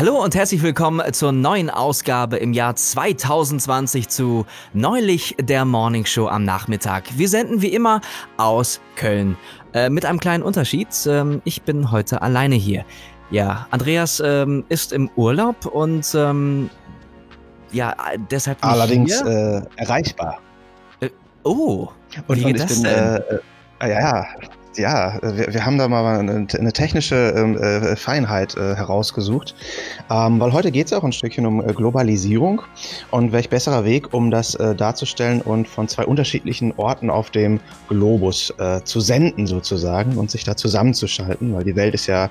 Hallo und herzlich willkommen zur neuen Ausgabe im Jahr 2020 zu Neulich der Morning Show am Nachmittag. Wir senden wie immer aus Köln. Äh, mit einem kleinen Unterschied. Ähm, ich bin heute alleine hier. Ja, Andreas ähm, ist im Urlaub und ähm, ja, deshalb nicht Allerdings äh, erreichbar. Äh, oh, und, wie geht und ich das bin, denn? Äh, äh, ja, ja, ja, wir, wir haben da mal eine, eine technische ähm, äh, Feinheit äh, herausgesucht, ähm, weil heute geht es auch ein Stückchen um äh, Globalisierung und welch besserer Weg, um das äh, darzustellen und von zwei unterschiedlichen Orten auf dem Globus äh, zu senden sozusagen und sich da zusammenzuschalten, weil die Welt ist ja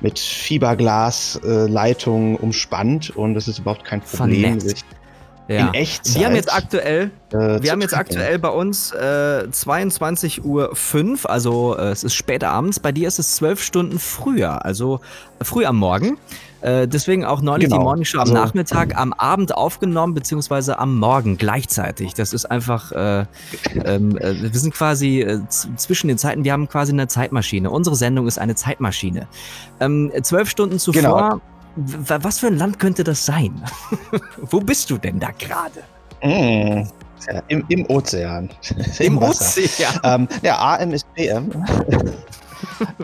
mit Fiberglasleitungen äh, umspannt und es ist überhaupt kein Problem, sich ja. in Echtzeit. Wir haben jetzt aktuell, äh, wir haben jetzt aktuell bei uns äh, 22.05 Uhr, also äh, es ist spät abends. Bei dir ist es zwölf Stunden früher, also früh am Morgen. Äh, deswegen auch neulich genau. die Morning Show am also, Nachmittag, am Abend aufgenommen, beziehungsweise am Morgen gleichzeitig. Das ist einfach, äh, ähm, äh, wir sind quasi äh, zwischen den Zeiten, wir haben quasi eine Zeitmaschine. Unsere Sendung ist eine Zeitmaschine. Ähm, zwölf Stunden zuvor genau was für ein Land könnte das sein? Wo bist du denn da gerade? Mm, ja, im, im, Ozean. Im, Im Ozean? Ähm, ja, AM ist PM.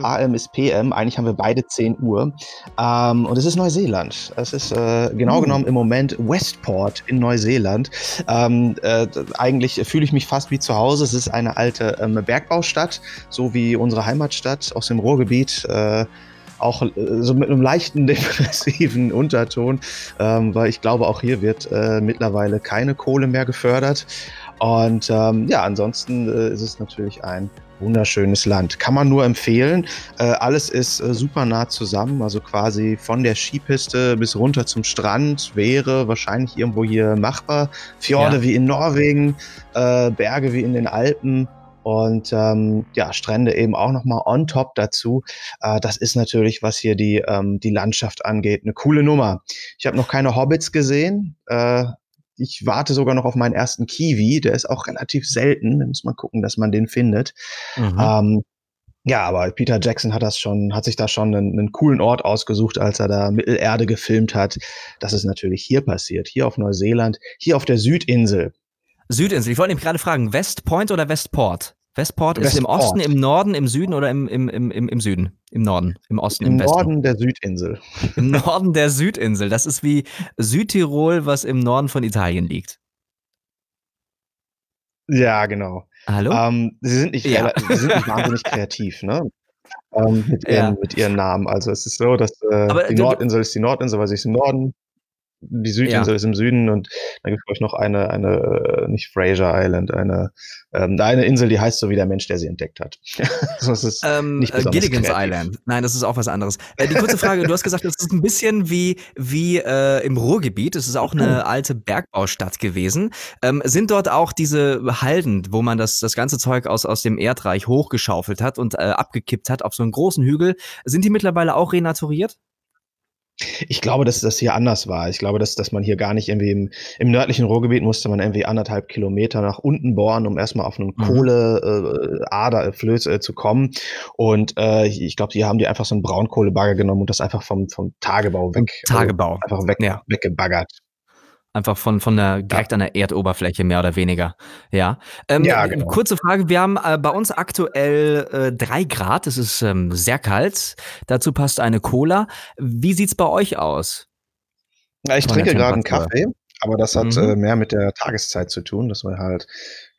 AM ist PM. Eigentlich haben wir beide 10 Uhr. Ähm, und es ist Neuseeland. Es ist äh, genau mm. genommen im Moment Westport in Neuseeland. Ähm, äh, eigentlich fühle ich mich fast wie zu Hause. Es ist eine alte ähm, Bergbaustadt, so wie unsere Heimatstadt aus dem Ruhrgebiet. Äh, auch äh, so mit einem leichten depressiven Unterton, ähm, weil ich glaube, auch hier wird äh, mittlerweile keine Kohle mehr gefördert. Und ähm, ja, ansonsten äh, ist es natürlich ein wunderschönes Land. Kann man nur empfehlen. Äh, alles ist äh, super nah zusammen, also quasi von der Skipiste bis runter zum Strand wäre wahrscheinlich irgendwo hier machbar. Fjorde ja. wie in Norwegen, äh, Berge wie in den Alpen und ähm, ja, Strände eben auch nochmal on top dazu. Äh, das ist natürlich, was hier die, ähm, die Landschaft angeht, eine coole Nummer. Ich habe noch keine Hobbits gesehen. Äh, ich warte sogar noch auf meinen ersten Kiwi. Der ist auch relativ selten. Da muss man gucken, dass man den findet. Mhm. Ähm, ja, aber Peter Jackson hat das schon, hat sich da schon einen, einen, coolen Ort ausgesucht, als er da Mittelerde gefilmt hat. Das ist natürlich hier passiert, hier auf Neuseeland, hier auf der Südinsel. Südinsel. Ich wollte nämlich gerade fragen, West Point oder Westport? Westport, Westport ist im Osten, im Norden, im Süden oder im, im, im, im Süden? Im Norden, im Osten, im, im Westen. Norden der Südinsel. Im Norden der Südinsel. Das ist wie Südtirol, was im Norden von Italien liegt. Ja, genau. Hallo? Ähm, sie sind nicht, ja. sie sind nicht wahnsinnig kreativ, ne? Ähm, mit, ihren, ja. mit ihren Namen. Also es ist so, dass äh, die Nordinsel ist die Nordinsel, weil sie ist im Norden die Südinsel ja. ist im Süden und dann gibt es noch eine, eine, äh, nicht Fraser Island, eine, ähm, eine Insel, die heißt so wie der Mensch, der sie entdeckt hat. das ist ähm, nicht äh, Gilligan's kreativ. Island. Nein, das ist auch was anderes. Äh, die kurze Frage, du hast gesagt, das ist ein bisschen wie, wie äh, im Ruhrgebiet. Es ist auch eine alte Bergbaustadt gewesen. Ähm, sind dort auch diese Halden, wo man das, das ganze Zeug aus, aus dem Erdreich hochgeschaufelt hat und äh, abgekippt hat auf so einen großen Hügel, sind die mittlerweile auch renaturiert? Ich glaube, dass das hier anders war. Ich glaube, dass, dass man hier gar nicht irgendwie im, im nördlichen Ruhrgebiet musste man irgendwie anderthalb Kilometer nach unten bohren, um erstmal auf einen mhm. Kohleader, äh, Flöß äh, zu kommen. Und äh, ich glaube, hier haben die einfach so einen Braunkohlebagger genommen und das einfach vom, vom Tagebau weg. Tagebau. Also einfach weg, ja. weggebaggert. Einfach von, von der, direkt an der Erdoberfläche, mehr oder weniger. Ja. Ähm, ja genau. Kurze Frage. Wir haben äh, bei uns aktuell äh, drei Grad. Es ist ähm, sehr kalt. Dazu passt eine Cola. Wie sieht's bei euch aus? Ja, ich trinke gerade einen Kaffee, aber das hat mhm. äh, mehr mit der Tageszeit zu tun, dass wir halt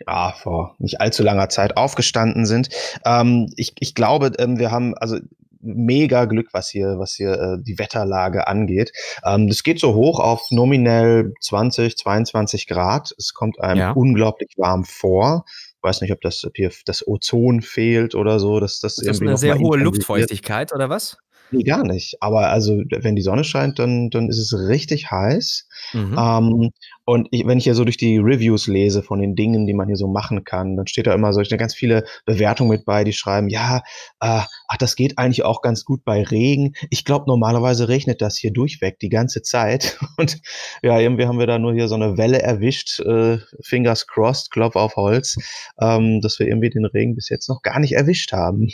ja, vor nicht allzu langer Zeit aufgestanden sind. Ähm, ich, ich glaube, ähm, wir haben, also mega Glück, was hier, was hier äh, die Wetterlage angeht. Ähm, das geht so hoch auf nominell 20, 22 Grad. Es kommt einem ja. unglaublich warm vor. Ich weiß nicht, ob das ob hier das Ozon fehlt oder so. Dass das ist das eine sehr hohe Luftfeuchtigkeit oder was? Nee, gar nicht. Aber also, wenn die Sonne scheint, dann, dann ist es richtig heiß. Mhm. Ähm, und ich, wenn ich hier so durch die Reviews lese von den Dingen, die man hier so machen kann, dann steht da immer so ganz viele Bewertungen mit bei, die schreiben, ja, äh, ach, das geht eigentlich auch ganz gut bei Regen. Ich glaube, normalerweise regnet das hier durchweg die ganze Zeit. Und ja, irgendwie haben wir da nur hier so eine Welle erwischt, äh, fingers crossed, Klopf auf Holz, ähm, dass wir irgendwie den Regen bis jetzt noch gar nicht erwischt haben.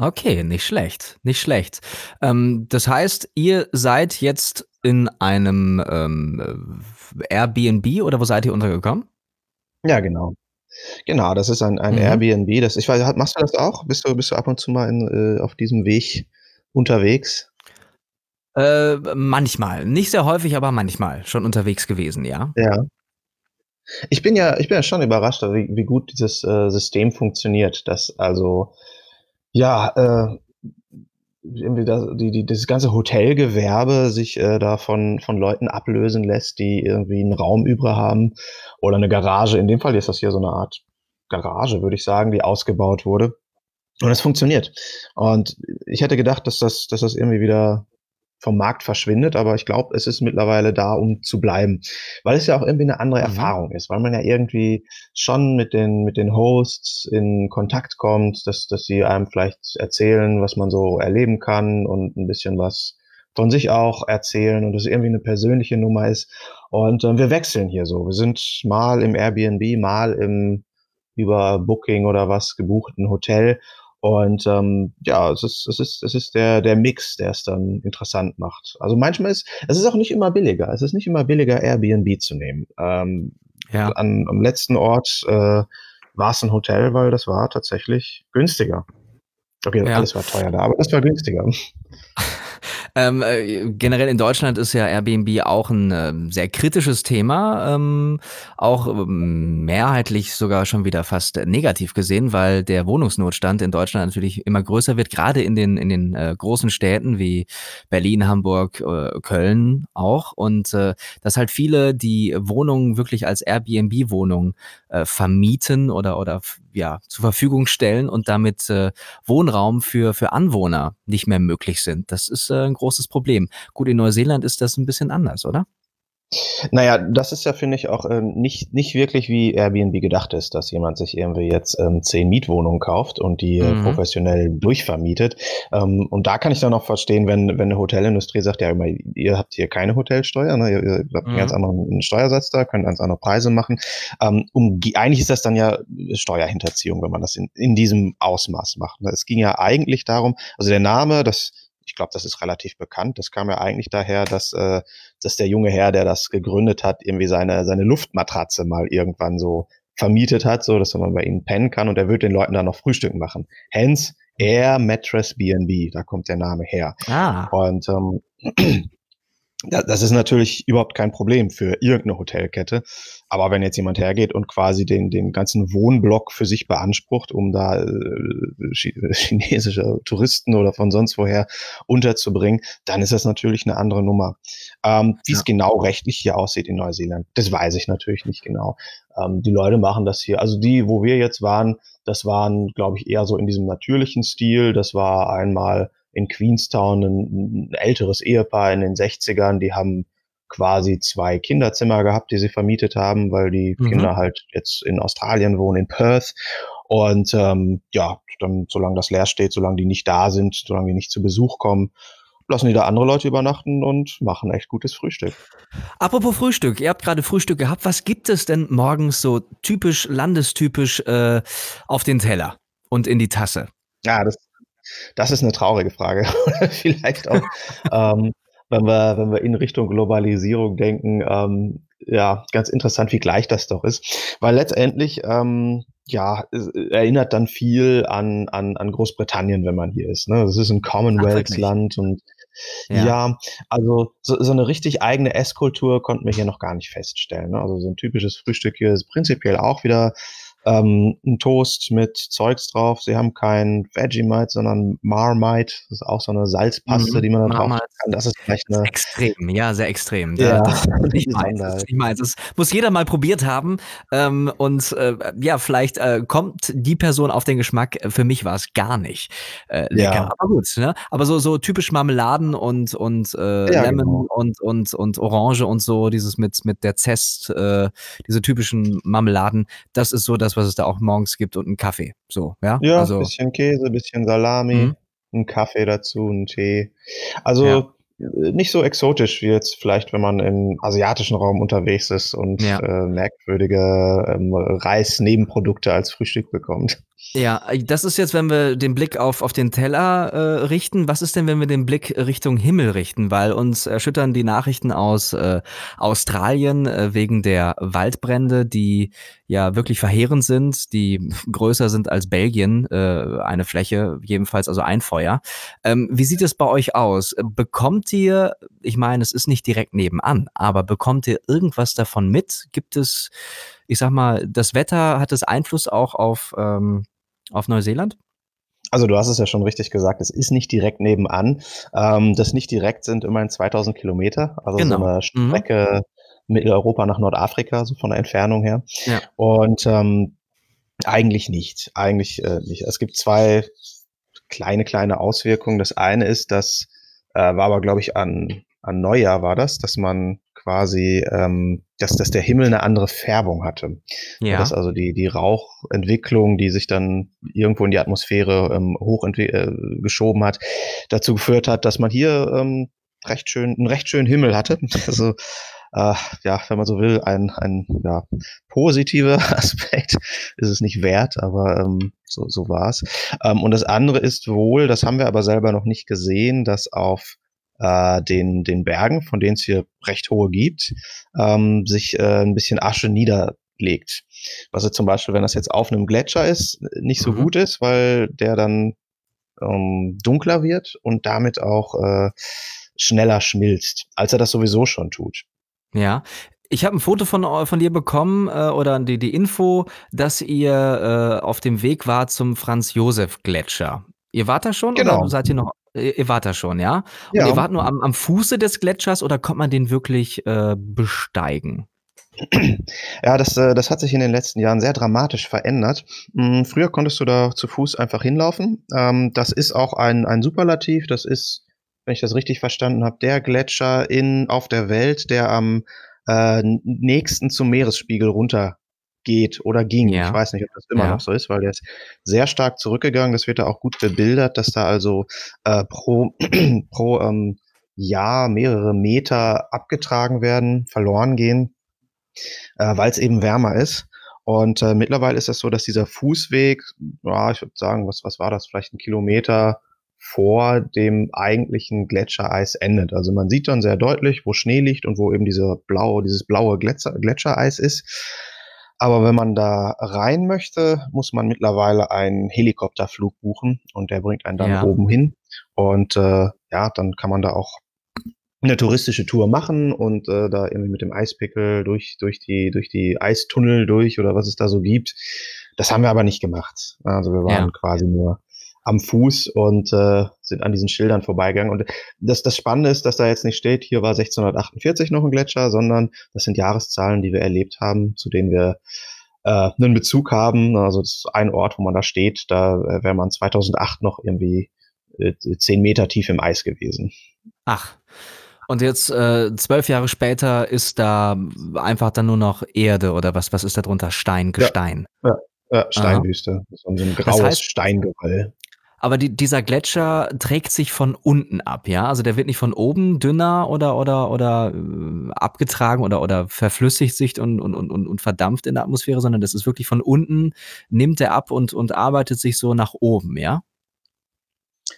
Okay, nicht schlecht, nicht schlecht. Ähm, das heißt, ihr seid jetzt in einem ähm, Airbnb oder wo seid ihr untergekommen? Ja, genau. Genau, das ist ein ein Mhm. Airbnb, das ich weiß machst du das auch? Bist du bist du ab und zu mal in äh, auf diesem Weg unterwegs? Äh, manchmal. Nicht sehr häufig, aber manchmal schon unterwegs gewesen, ja. Ja. Ich bin ja ich bin ja schon überrascht, wie wie gut dieses, äh, System funktioniert, dass also, ja, äh, irgendwie da die die dieses ganze Hotelgewerbe sich, äh, da von von Leuten ablösen lässt, die irgendwie 'n Raum über haben oder 'ne Garage. In dem Fall ist das hier so 'ne Art Garage, würde ich sagen, die ausgebaut wurde. Und es funktioniert. Und ich hätte gedacht, dass das dass das irgendwie wieder vom Markt verschwindet, aber ich glaube, es ist mittlerweile da, um zu bleiben, weil es ja auch irgendwie 'ne andere Mhm. Erfahrung ist, weil man ja irgendwie schon mit den mit den Hosts in Kontakt kommt, dass dass sie einem vielleicht erzählen, was man so erleben kann und 'n bisschen was von sich auch erzählen und das irgendwie 'ne persönliche Nummer ist. Und, ähm, wir wechseln hier so. Wir sind mal im Airbnb, mal im über Booking oder was gebuchten Hotel und, ähm, ja, es ist es ist es ist der der Mix, der es dann interessant macht. Also, manchmal ist es ist auch nicht immer billiger. Es ist nicht immer billiger, Airbnb zu nehmen. Ähm, Ja. an am letzten Ort, äh, war's 'n Hotel, weil das war tatsächlich günstiger. Okay, Ja. alles war teuer da, aber das war günstiger. Ähm, äh, generell in Deutschland ist ja Airbnb auch 'n, ähm, sehr kritisches Thema, ähm, auch, ähm, mehrheitlich sogar schon wieder fast negativ gesehen, weil der Wohnungsnotstand in Deutschland natürlich immer größer wird, grade in den in den, äh, großen Städten wie Berlin, Hamburg, äh, Köln auch. Und, äh, dass halt viele die Wohnungen wirklich als Airbnb-Wohnung, äh, vermieten oder oder ja, zur Verfügung stellen und damit, äh, Wohnraum für für Anwohner nicht mehr möglich sind. Das ist, äh, 'n großes Problem. Gut, in Neuseeland ist das 'n bisschen anders, oder? Na ja, das ist ja, finde ich, auch, ähm, nicht nicht wirklich wie Airbnb gedacht ist, dass jemand sich irgendwie jetzt, ähm, 10 Mietwohnungen kauft und die, äh, Mhm. professionell durchvermietet. Ähm, und da kann ich dann auch verstehen, wenn wenn 'ne Hotelindustrie sagt: „Ja, ihr habt hier keine Hotelsteuer, ne? Ihr ihr habt 'n ganz Mhm. anderen Steuersatz da, könnt ganz andere Preise machen.“ Ähm, um eigentlich ist das dann ja Steuerhinterziehung, wenn man das in in diesem Ausmaß macht, ne? Es ging ja eigentlich darum also, der Name, das glaube, das ist relativ bekannt. Das kam ja eigentlich daher, dass äh, dass der junge Herr, der das gegründet hat, irgendwie seine seine Luftmatratze mal irgendwann so vermietet hat, so dass man bei ihm pennen kann und er würde den Leuten dann noch Frühstück machen. Hence Air Mattress B&B, da kommt der Name her. Ah. Und, ähm, das ist natürlich überhaupt kein Problem für irgend 'ne Hotelkette. Aber wenn jetzt jemand hergeht und quasi den den ganzen Wohnblock für sich beansprucht, um da, äh, chi chinesische Touristen oder von sonst woher unterzubringen, dann ist das natürlich 'ne andere Nummer. Ähm, Ja. wie's genau rechtlich hier aussieht in Neuseeland, das weiß ich natürlich nicht genau. Ähm, die Leute machen das hier also, die, wo wir jetzt waren, das waren, glaube ich, eher so in diesem natürlichen Stil. Das war einmal in Queenstown 'n 'n älteres Ehepaar in den 60ern, die haben quasi 2 Kinderzimmer gehabt, die sie vermietet haben, weil die Mhm. Kinder halt jetzt in Australien wohnen, in Perth. Und, ähm, ja, dann, solange das leer steht, solange die nicht da sind, solange die nicht zu Besuch kommen, lassen die da andere Leute übernachten und machen echt gutes Frühstück. Apropos Frühstück, ihr habt grade Frühstück gehabt. Was gibt es denn morgens so typisch landestypisch, äh, auf den Teller und in die Tasse? Ja, das das ist 'ne traurige Frage. Vielleicht auch, ähm, wenn wir wenn wir in Richtung Globalisierung denken, ähm, ja, ganz interessant, wie gleich das doch ist. Weil letztendlich, ähm, ja, es erinnert dann viel an an an Großbritannien, wenn man hier ist, ne? Das ist 'n Ach, wirklich? Commonwealth-Land und Ja. ja, also, so so 'ne richtig eigene Esskultur konnten wir hier noch gar nicht feststellen, ne? Also, so 'n typisches Frühstück hier ist prinzipiell auch wieder, ähm, 'n Toast mit Zeugs drauf. Sie haben kein Vegemite, sondern Marmite. Das ist auch so 'ne Salzpaste, Mhm. die man da drauf kann. Das ist vielleicht Ist 'ne extrem, ja, sehr extrem. Ja, das ist nicht meins, das muss jeder mal probiert haben. Ähm, und, äh, ja, vielleicht, äh, kommt die Person auf den Geschmack. Für mich war's gar nicht, äh, lecker. Ja. Aber gut, ne? Aber so so typisch Marmeladen und und, äh, Ja, Lemon genau. und und und Orange und so, dieses mit mit der Zest, äh, diese typischen Marmeladen, das ist so das, was es da auch morgens gibt und 'n Kaffee, so, ja? Ja, Also bisschen Käse, bisschen Salami, Mhm. 'n Kaffee dazu, 'n Tee. Ja. Also nicht so exotisch wie jetzt vielleicht, wenn man im asiatischen Raum unterwegs ist und ja. äh, merkwürdige ähm, Reis-Nebenprodukte als Frühstück bekommt. Ja, das ist jetzt, wenn wir den Blick auf, auf den Teller äh, richten. Was ist denn, wenn wir den Blick Richtung Himmel richten? Weil uns erschüttern die Nachrichten aus äh, Australien äh, wegen der Waldbrände, die ja wirklich verheerend sind, die größer sind als Belgien, äh, eine Fläche, jedenfalls also ein Feuer. Ähm, wie sieht es bei euch aus? Bekommt ihr, ich meine, es ist nicht direkt nebenan, aber bekommt ihr irgendwas davon mit? Gibt es, ich sag mal, das Wetter, hat es Einfluss auch auf ähm, auf Neuseeland? Also du hast es ja schon richtig gesagt, es ist nicht direkt nebenan. Ähm, das nicht direkt sind immerhin 2000 Kilometer, also genau. so eine mhm. Strecke mhm. Mitteleuropa nach Nordafrika, so von der Entfernung her. Ja. Und ähm, eigentlich nicht, eigentlich äh, nicht. Es gibt zwei kleine, kleine Auswirkungen. Das eine ist, dass äh, war aber, glaube ich, an, an Neujahr war das, dass man quasi, ähm, dass, dass der Himmel eine andere Färbung hatte. Ja. Dass also die, die Rauchentwicklung, die sich dann irgendwo in die Atmosphäre ähm, hoch äh, hat, dazu geführt hat, dass man hier ähm, recht schön, einen recht schönen Himmel hatte. Also äh, ja, wenn man so will, ein, ein ja, positiver Aspekt ist es nicht wert, aber ähm, so, so war's. Ähm, und das andere ist wohl, das haben wir aber selber noch nicht gesehen, dass auf äh, den, den Bergen, von denen es hier recht hohe gibt, ähm, sich äh, ein bisschen Asche niederlegt. Was jetzt zum Beispiel, wenn das jetzt auf einem Gletscher ist, nicht so mhm. gut ist, weil der dann ähm, dunkler wird und damit auch äh, schneller schmilzt, als er das sowieso schon tut. Ja, ich habe ein Foto von, von dir bekommen äh, oder die, die Info, dass ihr äh, auf dem Weg wart zum Franz-Josef-Gletscher. Ihr wart da schon genau. oder seid ihr noch? Ihr wart da schon, ja? Und ja. ihr wart nur am, am Fuße des Gletschers oder kommt man den wirklich äh, besteigen? Ja, das, äh, das hat sich in den letzten Jahren sehr dramatisch verändert. Hm, früher konntest du da zu Fuß einfach hinlaufen. Ähm, das ist auch ein, ein Superlativ. Das ist, wenn ich das richtig verstanden habe, der Gletscher in, auf der Welt, der am äh, nächsten zum Meeresspiegel runter geht oder ging. Ja. Ich weiß nicht, ob das immer ja. noch so ist, weil der ist sehr stark zurückgegangen. Das wird da auch gut bebildert, dass da also äh, pro, pro ähm, Jahr mehrere Meter abgetragen werden, verloren gehen, äh, weil es eben wärmer ist. Und äh, mittlerweile ist es das so, dass dieser Fußweg, ja, ich würde sagen, was, was war das, vielleicht ein Kilometer vor dem eigentlichen Gletschereis endet. Also man sieht dann sehr deutlich, wo Schnee liegt und wo eben diese blaue, dieses blaue Gletscher, Gletschereis ist. Aber wenn man da rein möchte, muss man mittlerweile einen Helikopterflug buchen und der bringt einen dann ja. oben hin. Und äh, ja, dann kann man da auch eine touristische Tour machen und äh, da irgendwie mit dem Eispickel durch, durch, die, durch die Eistunnel durch oder was es da so gibt. Das haben wir aber nicht gemacht. Also wir waren ja. quasi nur am Fuß und äh, sind an diesen Schildern vorbeigegangen. Und das, das Spannende ist, dass da jetzt nicht steht, hier war 1648 noch ein Gletscher, sondern das sind Jahreszahlen, die wir erlebt haben, zu denen wir äh, einen Bezug haben. Also das ist ein Ort, wo man da steht, da äh, wäre man 2008 noch irgendwie äh, zehn Meter tief im Eis gewesen. Ach. Und jetzt äh, zwölf Jahre später ist da einfach dann nur noch Erde oder was? Was ist da drunter? Stein, Gestein. Ja, ja, ja Steinwüste. So ein graues das heißt, Steingewall. Aber die, dieser Gletscher trägt sich von unten ab, ja? Also der wird nicht von oben dünner oder oder oder äh, abgetragen oder oder verflüssigt sich und, und, und, und verdampft in der Atmosphäre, sondern das ist wirklich von unten, nimmt er ab und, und arbeitet sich so nach oben, ja?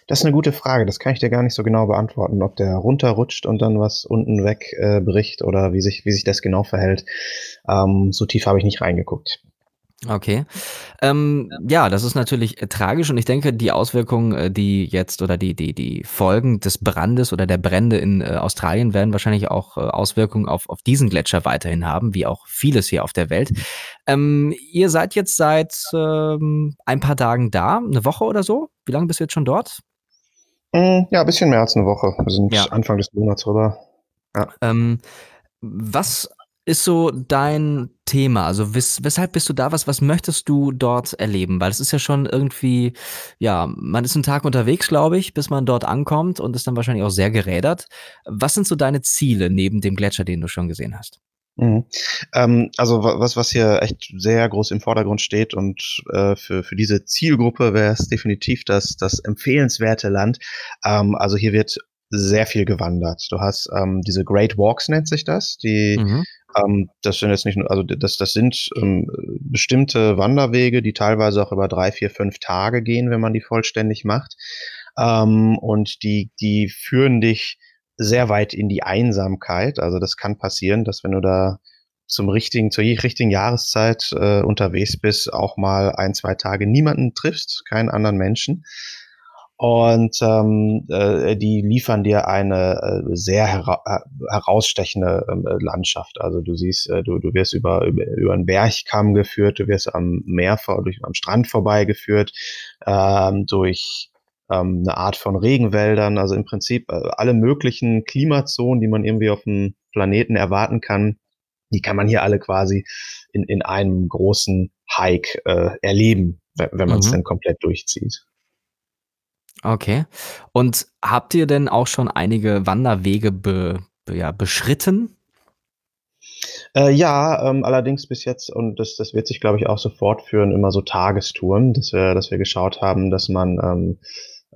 Das ist eine gute Frage. Das kann ich dir gar nicht so genau beantworten, ob der runterrutscht und dann was unten wegbricht äh, oder wie sich, wie sich das genau verhält. Ähm, so tief habe ich nicht reingeguckt. Okay. Ähm, ja, das ist natürlich äh, tragisch und ich denke, die Auswirkungen, äh, die jetzt oder die, die, die Folgen des Brandes oder der Brände in äh, Australien werden wahrscheinlich auch äh, Auswirkungen auf, auf diesen Gletscher weiterhin haben, wie auch vieles hier auf der Welt. Ähm, ihr seid jetzt seit ähm, ein paar Tagen da, eine Woche oder so? Wie lange bist du jetzt schon dort? Mm, ja, ein bisschen mehr als eine Woche. Wir sind ja. Anfang des Monats rüber. Ja. Ähm, was ist so dein Thema? Also wes weshalb bist du da? Was, was möchtest du dort erleben? Weil es ist ja schon irgendwie, ja, man ist einen Tag unterwegs, glaube ich, bis man dort ankommt und ist dann wahrscheinlich auch sehr gerädert. Was sind so deine Ziele neben dem Gletscher, den du schon gesehen hast? Mhm. Ähm, also was, was hier echt sehr groß im Vordergrund steht und äh, für, für diese Zielgruppe wäre es definitiv das, das empfehlenswerte Land. Ähm, also hier wird sehr viel gewandert. Du hast ähm, diese Great Walks nennt sich das, die mhm. Ähm, das sind jetzt nicht nur, also das, das sind ähm, bestimmte Wanderwege, die teilweise auch über drei, vier, fünf Tage gehen, wenn man die vollständig macht. Ähm, und die, die führen dich sehr weit in die Einsamkeit. Also das kann passieren, dass wenn du da zum richtigen, zur richtigen Jahreszeit äh, unterwegs bist, auch mal ein, zwei Tage niemanden triffst, keinen anderen Menschen. Und ähm, äh, die liefern dir eine äh, sehr hera äh, herausstechende äh, Landschaft. Also du siehst, äh, du, du wirst über, über, über einen Bergkamm geführt, du wirst am Meer vor, durch am Strand vorbeigeführt, ähm, durch ähm, eine Art von Regenwäldern, also im Prinzip äh, alle möglichen Klimazonen, die man irgendwie auf dem Planeten erwarten kann, die kann man hier alle quasi in, in einem großen Hike äh, erleben, wenn, wenn man es mhm. dann komplett durchzieht. Okay. Und habt ihr denn auch schon einige Wanderwege be, be, ja, beschritten? Äh, ja, ähm, allerdings bis jetzt, und das, das wird sich, glaube ich, auch so fortführen, immer so Tagestouren, dass wir, dass wir geschaut haben, dass man ähm,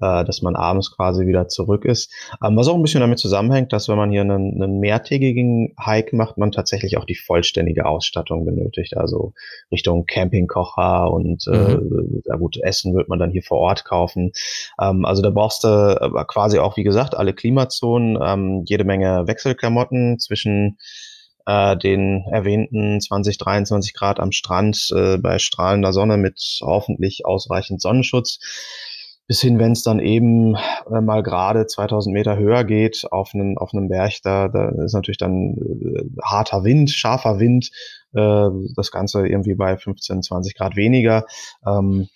äh, dass man abends quasi wieder zurück ist. Ähm, was auch ein bisschen damit zusammenhängt, dass wenn man hier einen, einen mehrtägigen Hike macht, man tatsächlich auch die vollständige Ausstattung benötigt. Also Richtung Campingkocher und äh, mhm. ja gut, Essen wird man dann hier vor Ort kaufen. Ähm, also da brauchst du äh, quasi auch, wie gesagt, alle Klimazonen, ähm, jede Menge Wechselklamotten zwischen äh, den erwähnten 20, 23 Grad am Strand äh, bei strahlender Sonne mit hoffentlich ausreichend Sonnenschutz bis hin, wenn es dann eben äh, mal gerade 2000 Meter höher geht auf einen, auf einem Berg, da, da ist natürlich dann äh, harter Wind, scharfer Wind, äh, das Ganze irgendwie bei 15, 20 Grad weniger. Ähm,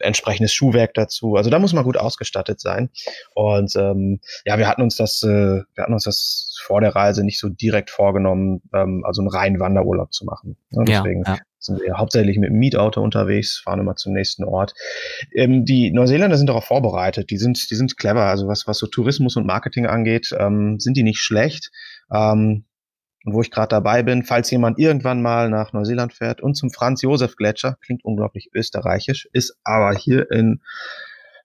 entsprechendes Schuhwerk dazu. Also da muss man gut ausgestattet sein. Und ähm, ja, wir hatten uns das, äh, wir hatten uns das vor der Reise nicht so direkt vorgenommen, ähm, also einen reinen Wanderurlaub zu machen. Ne? Deswegen ja, ja sind wir hauptsächlich mit dem Mietauto unterwegs, fahren immer zum nächsten Ort. Ähm, die Neuseeländer sind darauf vorbereitet, die sind, die sind clever. Also was, was so Tourismus und Marketing angeht, ähm, sind die nicht schlecht. Ähm, und wo ich gerade dabei bin, falls jemand irgendwann mal nach Neuseeland fährt und zum Franz-Josef-Gletscher, klingt unglaublich österreichisch, ist aber hier in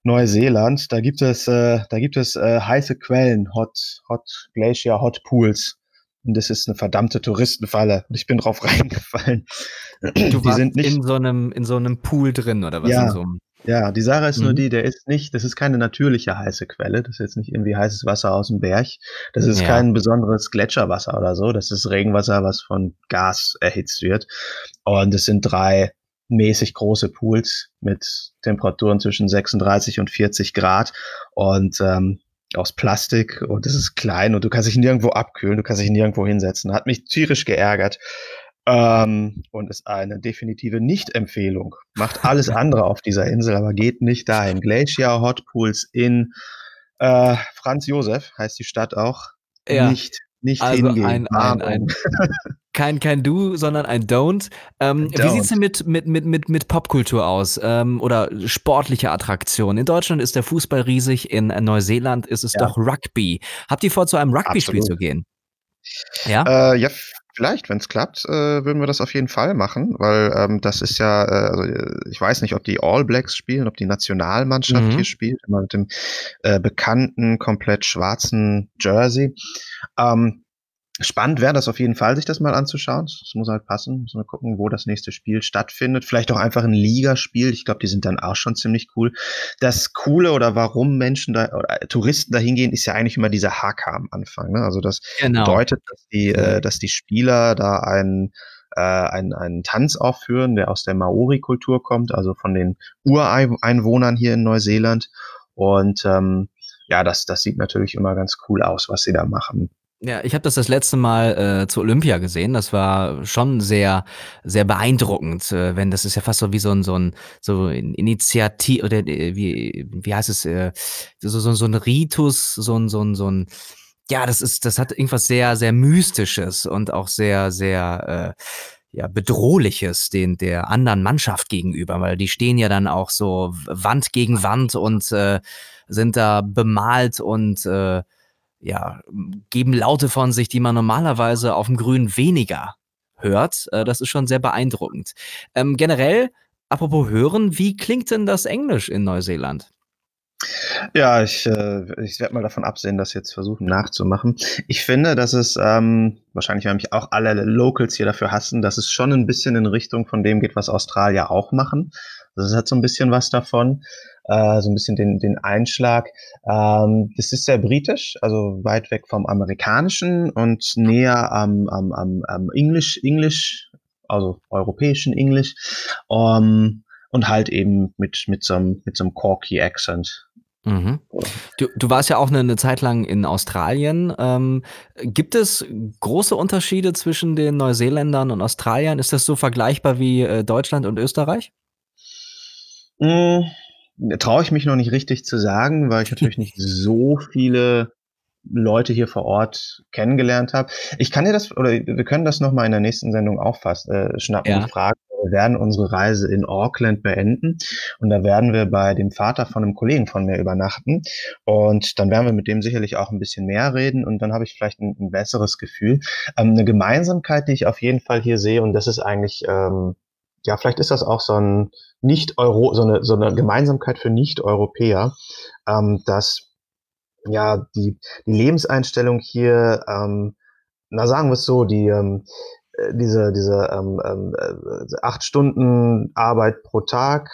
Neuseeland, da gibt es, äh, da gibt es äh, heiße Quellen, Hot, Hot Glacier, Hot Pools. Und das ist eine verdammte Touristenfalle. Und ich bin drauf reingefallen. Du die warst sind nicht in so einem in so einem Pool drin oder was? Ja, so ja die Sache ist mhm. nur die, der ist nicht, das ist keine natürliche heiße Quelle. Das ist jetzt nicht irgendwie heißes Wasser aus dem Berg. Das ist ja. kein besonderes Gletscherwasser oder so. Das ist Regenwasser, was von Gas erhitzt wird. Und es sind drei mäßig große Pools mit Temperaturen zwischen 36 und 40 Grad. Und ähm, aus Plastik und es ist klein und du kannst dich nirgendwo abkühlen, du kannst dich nirgendwo hinsetzen. Hat mich tierisch geärgert. Ähm, und ist eine definitive Nicht-Empfehlung. Macht alles andere auf dieser Insel, aber geht nicht dahin. Glacier Hot Pools in äh, Franz Josef heißt die Stadt auch. Ja. Nicht, nicht also hingehen. Ein, ein, ein, kein, kein Do, sondern ein Don't. Ähm, Don't. Wie sieht's denn mit, mit, mit, mit, mit Popkultur aus? Ähm, oder sportliche Attraktionen? In Deutschland ist der Fußball riesig, in Neuseeland ist es ja. doch Rugby. Habt ihr vor, zu einem Rugby-Spiel zu gehen? Ja? Äh, ja, vielleicht, wenn es klappt, äh, würden wir das auf jeden Fall machen, weil ähm, das ist ja, äh, also ich weiß nicht, ob die All Blacks spielen, ob die Nationalmannschaft mhm. hier spielt, immer mit dem äh, bekannten, komplett schwarzen Jersey. Ähm, Spannend wäre das auf jeden Fall, sich das mal anzuschauen. Es muss halt passen. Muss mal gucken, wo das nächste Spiel stattfindet. Vielleicht auch einfach ein Ligaspiel. Ich glaube, die sind dann auch schon ziemlich cool. Das Coole oder warum Menschen da oder Touristen da hingehen, ist ja eigentlich immer dieser Haka am Anfang. Ne? Also das genau. bedeutet, dass die, äh, dass die Spieler da einen äh, einen, einen Tanz aufführen, der aus der Maori-Kultur kommt, also von den Ureinwohnern hier in Neuseeland. Und ähm, ja, das, das sieht natürlich immer ganz cool aus, was sie da machen. Ja, ich habe das das letzte Mal äh, zu Olympia gesehen. Das war schon sehr, sehr beeindruckend. Äh, wenn das ist ja fast so wie so ein so ein so ein Initiativ oder äh, wie wie heißt es äh, so so so ein Ritus, so ein so ein so ein ja, das ist das hat irgendwas sehr sehr mystisches und auch sehr sehr äh, ja, bedrohliches den der anderen Mannschaft gegenüber, weil die stehen ja dann auch so Wand gegen Wand und äh, sind da bemalt und äh, ja, geben Laute von sich, die man normalerweise auf dem Grün weniger hört. Äh, das ist schon sehr beeindruckend. Ähm, generell, apropos hören, wie klingt denn das Englisch in Neuseeland? Ja, ich, äh, ich werde mal davon absehen, das jetzt versuchen nachzumachen. Ich finde, dass es, ähm, wahrscheinlich werden mich auch alle Locals hier dafür hassen, dass es schon ein bisschen in Richtung von dem geht, was Australier auch machen. Also es hat so ein bisschen was davon, äh, so ein bisschen den, den Einschlag. Ähm, das ist sehr britisch, also weit weg vom Amerikanischen und näher am, am, am, am Englisch, Englisch, also europäischen Englisch. Um, und halt eben mit, mit so einem, mit so einem Corky Accent. Mhm. Du, du, warst ja auch eine, eine Zeit lang in Australien. Ähm, gibt es große Unterschiede zwischen den Neuseeländern und Australiern? Ist das so vergleichbar wie äh, Deutschland und Österreich? Mhm. Traue ich mich noch nicht richtig zu sagen, weil ich natürlich nicht so viele Leute hier vor Ort kennengelernt habe. Ich kann dir das, oder wir können das nochmal in der nächsten Sendung auch fast äh, schnappen, ja. die Frage, wir werden unsere Reise in Auckland beenden und da werden wir bei dem Vater von einem Kollegen von mir übernachten und dann werden wir mit dem sicherlich auch ein bisschen mehr reden und dann habe ich vielleicht ein, ein besseres Gefühl. Ähm, eine Gemeinsamkeit, die ich auf jeden Fall hier sehe und das ist eigentlich, ähm, ja, vielleicht ist das auch so ein Nicht-Euro, so eine, so eine Gemeinsamkeit für Nicht-Europäer, ähm, dass ja die, die Lebenseinstellung hier, ähm, na sagen wir es so, die ähm, äh, diese, diese ähm, ähm, äh, acht Stunden Arbeit pro Tag,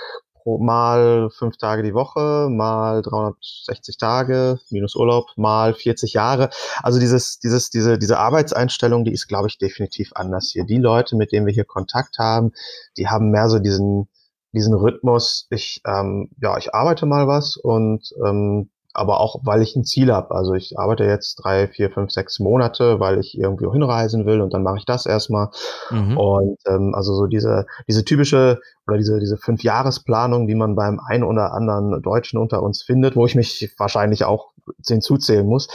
pro mal fünf Tage die Woche, mal 360 Tage, minus Urlaub, mal 40 Jahre. Also dieses, dieses, diese, diese Arbeitseinstellung, die ist, glaube ich, definitiv anders hier. Die Leute, mit denen wir hier Kontakt haben, die haben mehr so diesen, diesen Rhythmus, ich, ähm, ja, ich arbeite mal was und ähm, aber auch, weil ich ein Ziel habe. Also ich arbeite jetzt drei, vier, fünf, sechs Monate, weil ich irgendwie hinreisen will und dann mache ich das erstmal. Mhm. Und ähm, also so diese, diese typische oder diese, diese Fünf-Jahres-Planung, die man beim einen oder anderen Deutschen unter uns findet, wo ich mich wahrscheinlich auch zehn zuzählen muss,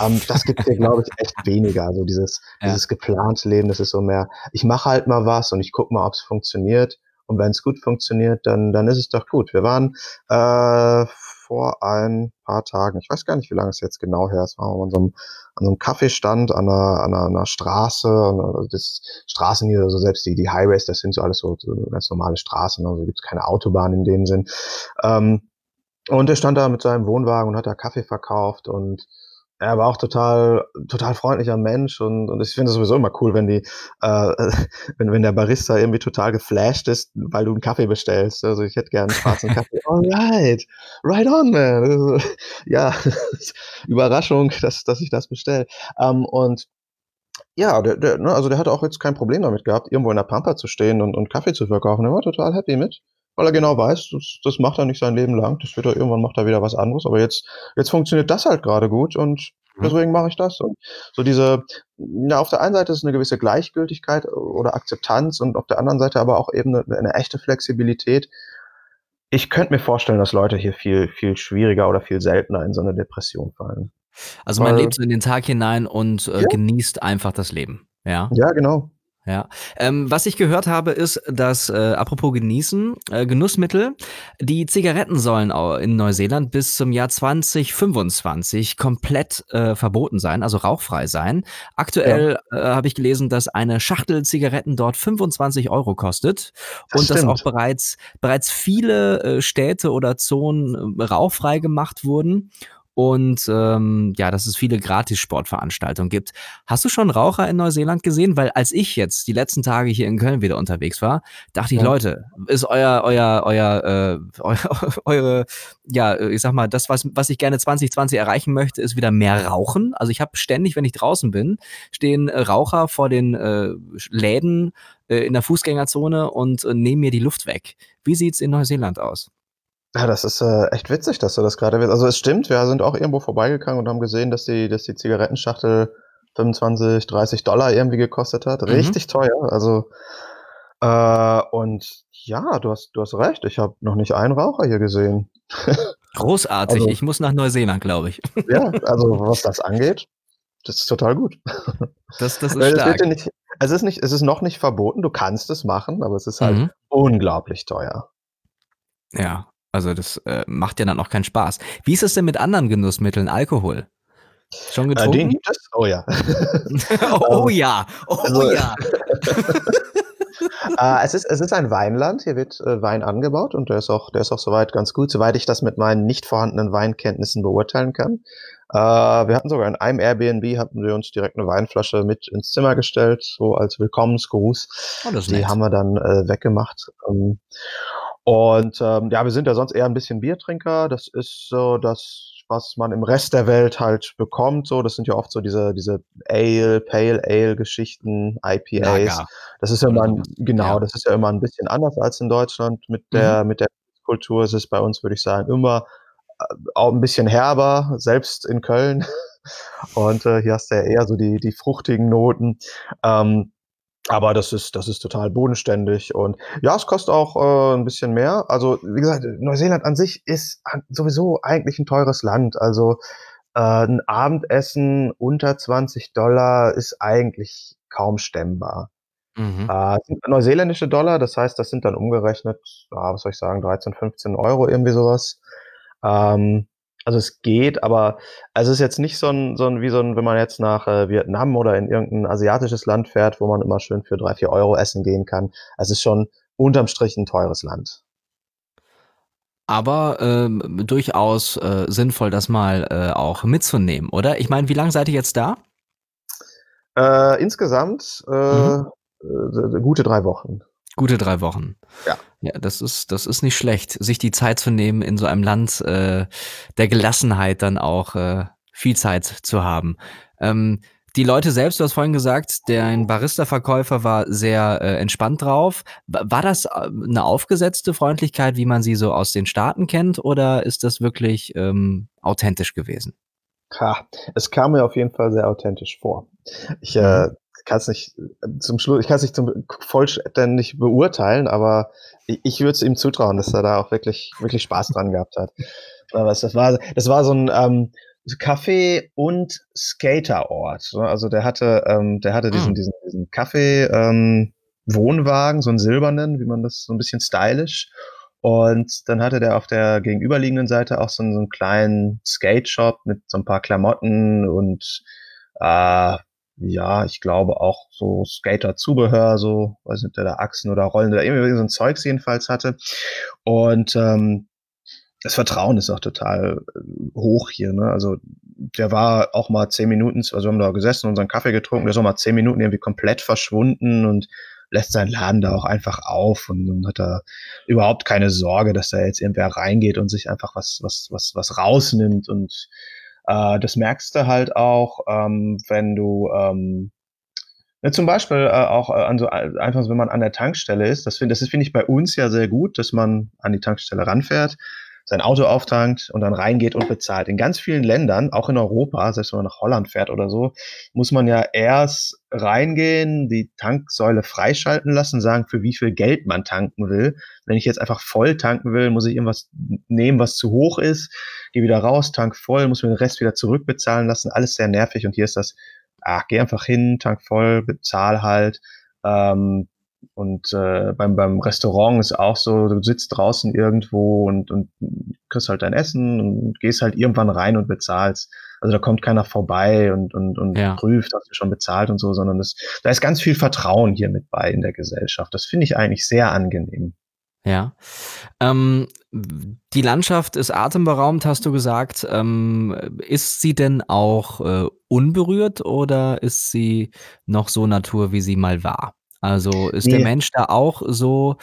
ähm, das gibt hier, glaube ich, echt weniger. Also dieses, ja. dieses geplante Leben, das ist so mehr, ich mache halt mal was und ich gucke mal, ob es funktioniert. Und wenn es gut funktioniert, dann, dann ist es doch gut. Wir waren äh, vor ein paar Tagen, ich weiß gar nicht, wie lange es jetzt genau her ist, waren wir an so einem, Kaffeestand an einer, an einer Straße, also das Straßen hier, also selbst die, die Highways, das sind so alles so, so ganz normale Straßen, also gibt es keine Autobahn in dem Sinn. Ähm, und er stand da mit seinem Wohnwagen und hat da Kaffee verkauft und er war auch total, total freundlicher Mensch und, und ich finde es sowieso immer cool, wenn die, äh, wenn, wenn der Barista irgendwie total geflasht ist, weil du einen Kaffee bestellst. Also ich hätte gerne einen schwarzen Kaffee. Alright, right on, man. Also, ja, Überraschung, dass, dass ich das bestelle. Ähm, und ja, der, der, ne, also der hatte auch jetzt kein Problem damit gehabt, irgendwo in der Pampa zu stehen und, und Kaffee zu verkaufen. Er war total happy mit weil er genau weiß, das, das macht er nicht sein Leben lang. Das wird er irgendwann macht er wieder was anderes. Aber jetzt, jetzt funktioniert das halt gerade gut und mhm. deswegen mache ich das. Und so diese, ja, auf der einen Seite ist eine gewisse Gleichgültigkeit oder Akzeptanz und auf der anderen Seite aber auch eben eine, eine echte Flexibilität. Ich könnte mir vorstellen, dass Leute hier viel, viel schwieriger oder viel seltener in so eine Depression fallen. Also man Weil, lebt so in den Tag hinein und äh, ja. genießt einfach das Leben. Ja, ja genau. Ja. Ähm, was ich gehört habe, ist, dass, äh, apropos genießen, äh, Genussmittel, die Zigaretten sollen in Neuseeland bis zum Jahr 2025 komplett äh, verboten sein, also rauchfrei sein. Aktuell ja. äh, habe ich gelesen, dass eine Schachtel Zigaretten dort 25 Euro kostet das und stimmt. dass auch bereits, bereits viele äh, Städte oder Zonen äh, rauchfrei gemacht wurden und ähm, ja, dass es viele Gratis-Sportveranstaltungen gibt. Hast du schon Raucher in Neuseeland gesehen? Weil als ich jetzt die letzten Tage hier in Köln wieder unterwegs war, dachte ich, ja. Leute, ist euer, euer, euer, äh, euer, eure, ja, ich sag mal, das, was, was ich gerne 2020 erreichen möchte, ist wieder mehr Rauchen. Also ich habe ständig, wenn ich draußen bin, stehen Raucher vor den äh, Läden äh, in der Fußgängerzone und äh, nehmen mir die Luft weg. Wie sieht's in Neuseeland aus? Ja, das ist äh, echt witzig, dass du das gerade willst. Also es stimmt, wir sind auch irgendwo vorbeigegangen und haben gesehen, dass die, dass die Zigarettenschachtel 25, 30 Dollar irgendwie gekostet hat. Mhm. Richtig teuer. Also äh, und ja, du hast, du hast recht. Ich habe noch nicht einen Raucher hier gesehen. Großartig. Also, ich muss nach Neuseeland, glaube ich. ja, also was das angeht, das ist total gut. Das, das ist Weil stark. Ja nicht, es ist nicht, es ist noch nicht verboten. Du kannst es machen, aber es ist halt mhm. unglaublich teuer. Ja, also das äh, macht ja dann auch keinen Spaß. Wie ist es denn mit anderen Genussmitteln, Alkohol? Schon getrunken? Äh, den gibt es? Oh ja. oh, oh ja, oh also, ja. äh, es, ist, es ist ein Weinland, hier wird äh, Wein angebaut und der ist, auch, der ist auch soweit ganz gut, soweit ich das mit meinen nicht vorhandenen Weinkenntnissen beurteilen kann. Äh, wir hatten sogar in einem Airbnb, hatten wir uns direkt eine Weinflasche mit ins Zimmer gestellt, so als Willkommensgruß. Oh, Die nett. haben wir dann äh, weggemacht. Ähm, und ähm, ja, wir sind ja sonst eher ein bisschen Biertrinker. Das ist so das, was man im Rest der Welt halt bekommt. So, das sind ja oft so diese diese Ale, Pale Ale Geschichten, IPAs. Lager. Das ist ja immer ein, genau, ja. das ist ja immer ein bisschen anders als in Deutschland mit der mhm. mit der Kultur. Es ist bei uns, würde ich sagen, immer auch ein bisschen herber, selbst in Köln. Und äh, hier hast du ja eher so die die fruchtigen Noten. Ähm, aber das ist, das ist total bodenständig und ja, es kostet auch äh, ein bisschen mehr. Also, wie gesagt, Neuseeland an sich ist sowieso eigentlich ein teures Land. Also äh, ein Abendessen unter 20 Dollar ist eigentlich kaum stemmbar. Mhm. Äh, neuseeländische Dollar, das heißt, das sind dann umgerechnet, ja, was soll ich sagen, 13, 15 Euro, irgendwie sowas. Ähm, also es geht, aber also es ist jetzt nicht so ein, so ein wie so ein, wenn man jetzt nach äh, Vietnam oder in irgendein asiatisches Land fährt, wo man immer schön für drei, vier Euro essen gehen kann. Es ist schon unterm Strich ein teures Land. Aber ähm, durchaus äh, sinnvoll, das mal äh, auch mitzunehmen, oder? Ich meine, wie lange seid ihr jetzt da? Äh, insgesamt äh, mhm. Äh, gute drei Wochen. Gute drei Wochen. Ja. Ja, das ist, das ist nicht schlecht, sich die Zeit zu nehmen, in so einem Land äh, der Gelassenheit dann auch äh, viel Zeit zu haben. Ähm, die Leute selbst, du hast vorhin gesagt, der Barista-Verkäufer war sehr äh, entspannt drauf. War das äh, eine aufgesetzte Freundlichkeit, wie man sie so aus den Staaten kennt, oder ist das wirklich ähm, authentisch gewesen? Ha, es kam mir auf jeden Fall sehr authentisch vor. Ich äh, mhm kann es nicht zum Schluss, ich kann es nicht zum vollständig beurteilen, aber ich, ich würde es ihm zutrauen, dass er da auch wirklich, wirklich Spaß dran gehabt hat. Aber das war, das war so ein ähm, Kaffee- und Skaterort. Ne? Also der hatte, ähm, der hatte diesen, ah. diesen, diesen Kaffee, ähm, Wohnwagen, so einen silbernen, wie man das so ein bisschen stylisch. Und dann hatte der auf der gegenüberliegenden Seite auch so einen, so einen kleinen Skate-Shop mit so ein paar Klamotten und äh, ja, ich glaube auch so Skater-Zubehör, so, weiß nicht, der da Achsen oder Rollen oder irgendwie so ein Zeugs jedenfalls hatte. Und ähm, das Vertrauen ist auch total äh, hoch hier. Ne? Also der war auch mal zehn Minuten, also wir haben da gesessen und unseren Kaffee getrunken, der ist auch mal zehn Minuten irgendwie komplett verschwunden und lässt seinen Laden da auch einfach auf und dann hat er überhaupt keine Sorge, dass da jetzt irgendwer reingeht und sich einfach was, was, was, was rausnimmt und äh, das merkst du halt auch, ähm, wenn du ähm, ja, zum Beispiel äh, auch äh, an so einfach, wenn man an der Tankstelle ist. Das finde das finde ich bei uns ja sehr gut, dass man an die Tankstelle ranfährt sein Auto auftankt und dann reingeht und bezahlt. In ganz vielen Ländern, auch in Europa, selbst wenn man nach Holland fährt oder so, muss man ja erst reingehen, die Tanksäule freischalten lassen, sagen, für wie viel Geld man tanken will. Wenn ich jetzt einfach voll tanken will, muss ich irgendwas nehmen, was zu hoch ist, gehe wieder raus, tank voll, muss mir den Rest wieder zurückbezahlen lassen. Alles sehr nervig und hier ist das, ach, geh einfach hin, tank voll, bezahl halt. Ähm, und äh, beim, beim Restaurant ist auch so, du sitzt draußen irgendwo und, und kriegst halt dein Essen und gehst halt irgendwann rein und bezahlst. Also da kommt keiner vorbei und, und, und ja. prüft, hast du schon bezahlt und so, sondern das, da ist ganz viel Vertrauen hier mit bei in der Gesellschaft. Das finde ich eigentlich sehr angenehm. Ja. Ähm, die Landschaft ist atemberaubend, hast du gesagt. Ähm, ist sie denn auch äh, unberührt oder ist sie noch so Natur, wie sie mal war? Also ist der Mensch da auch so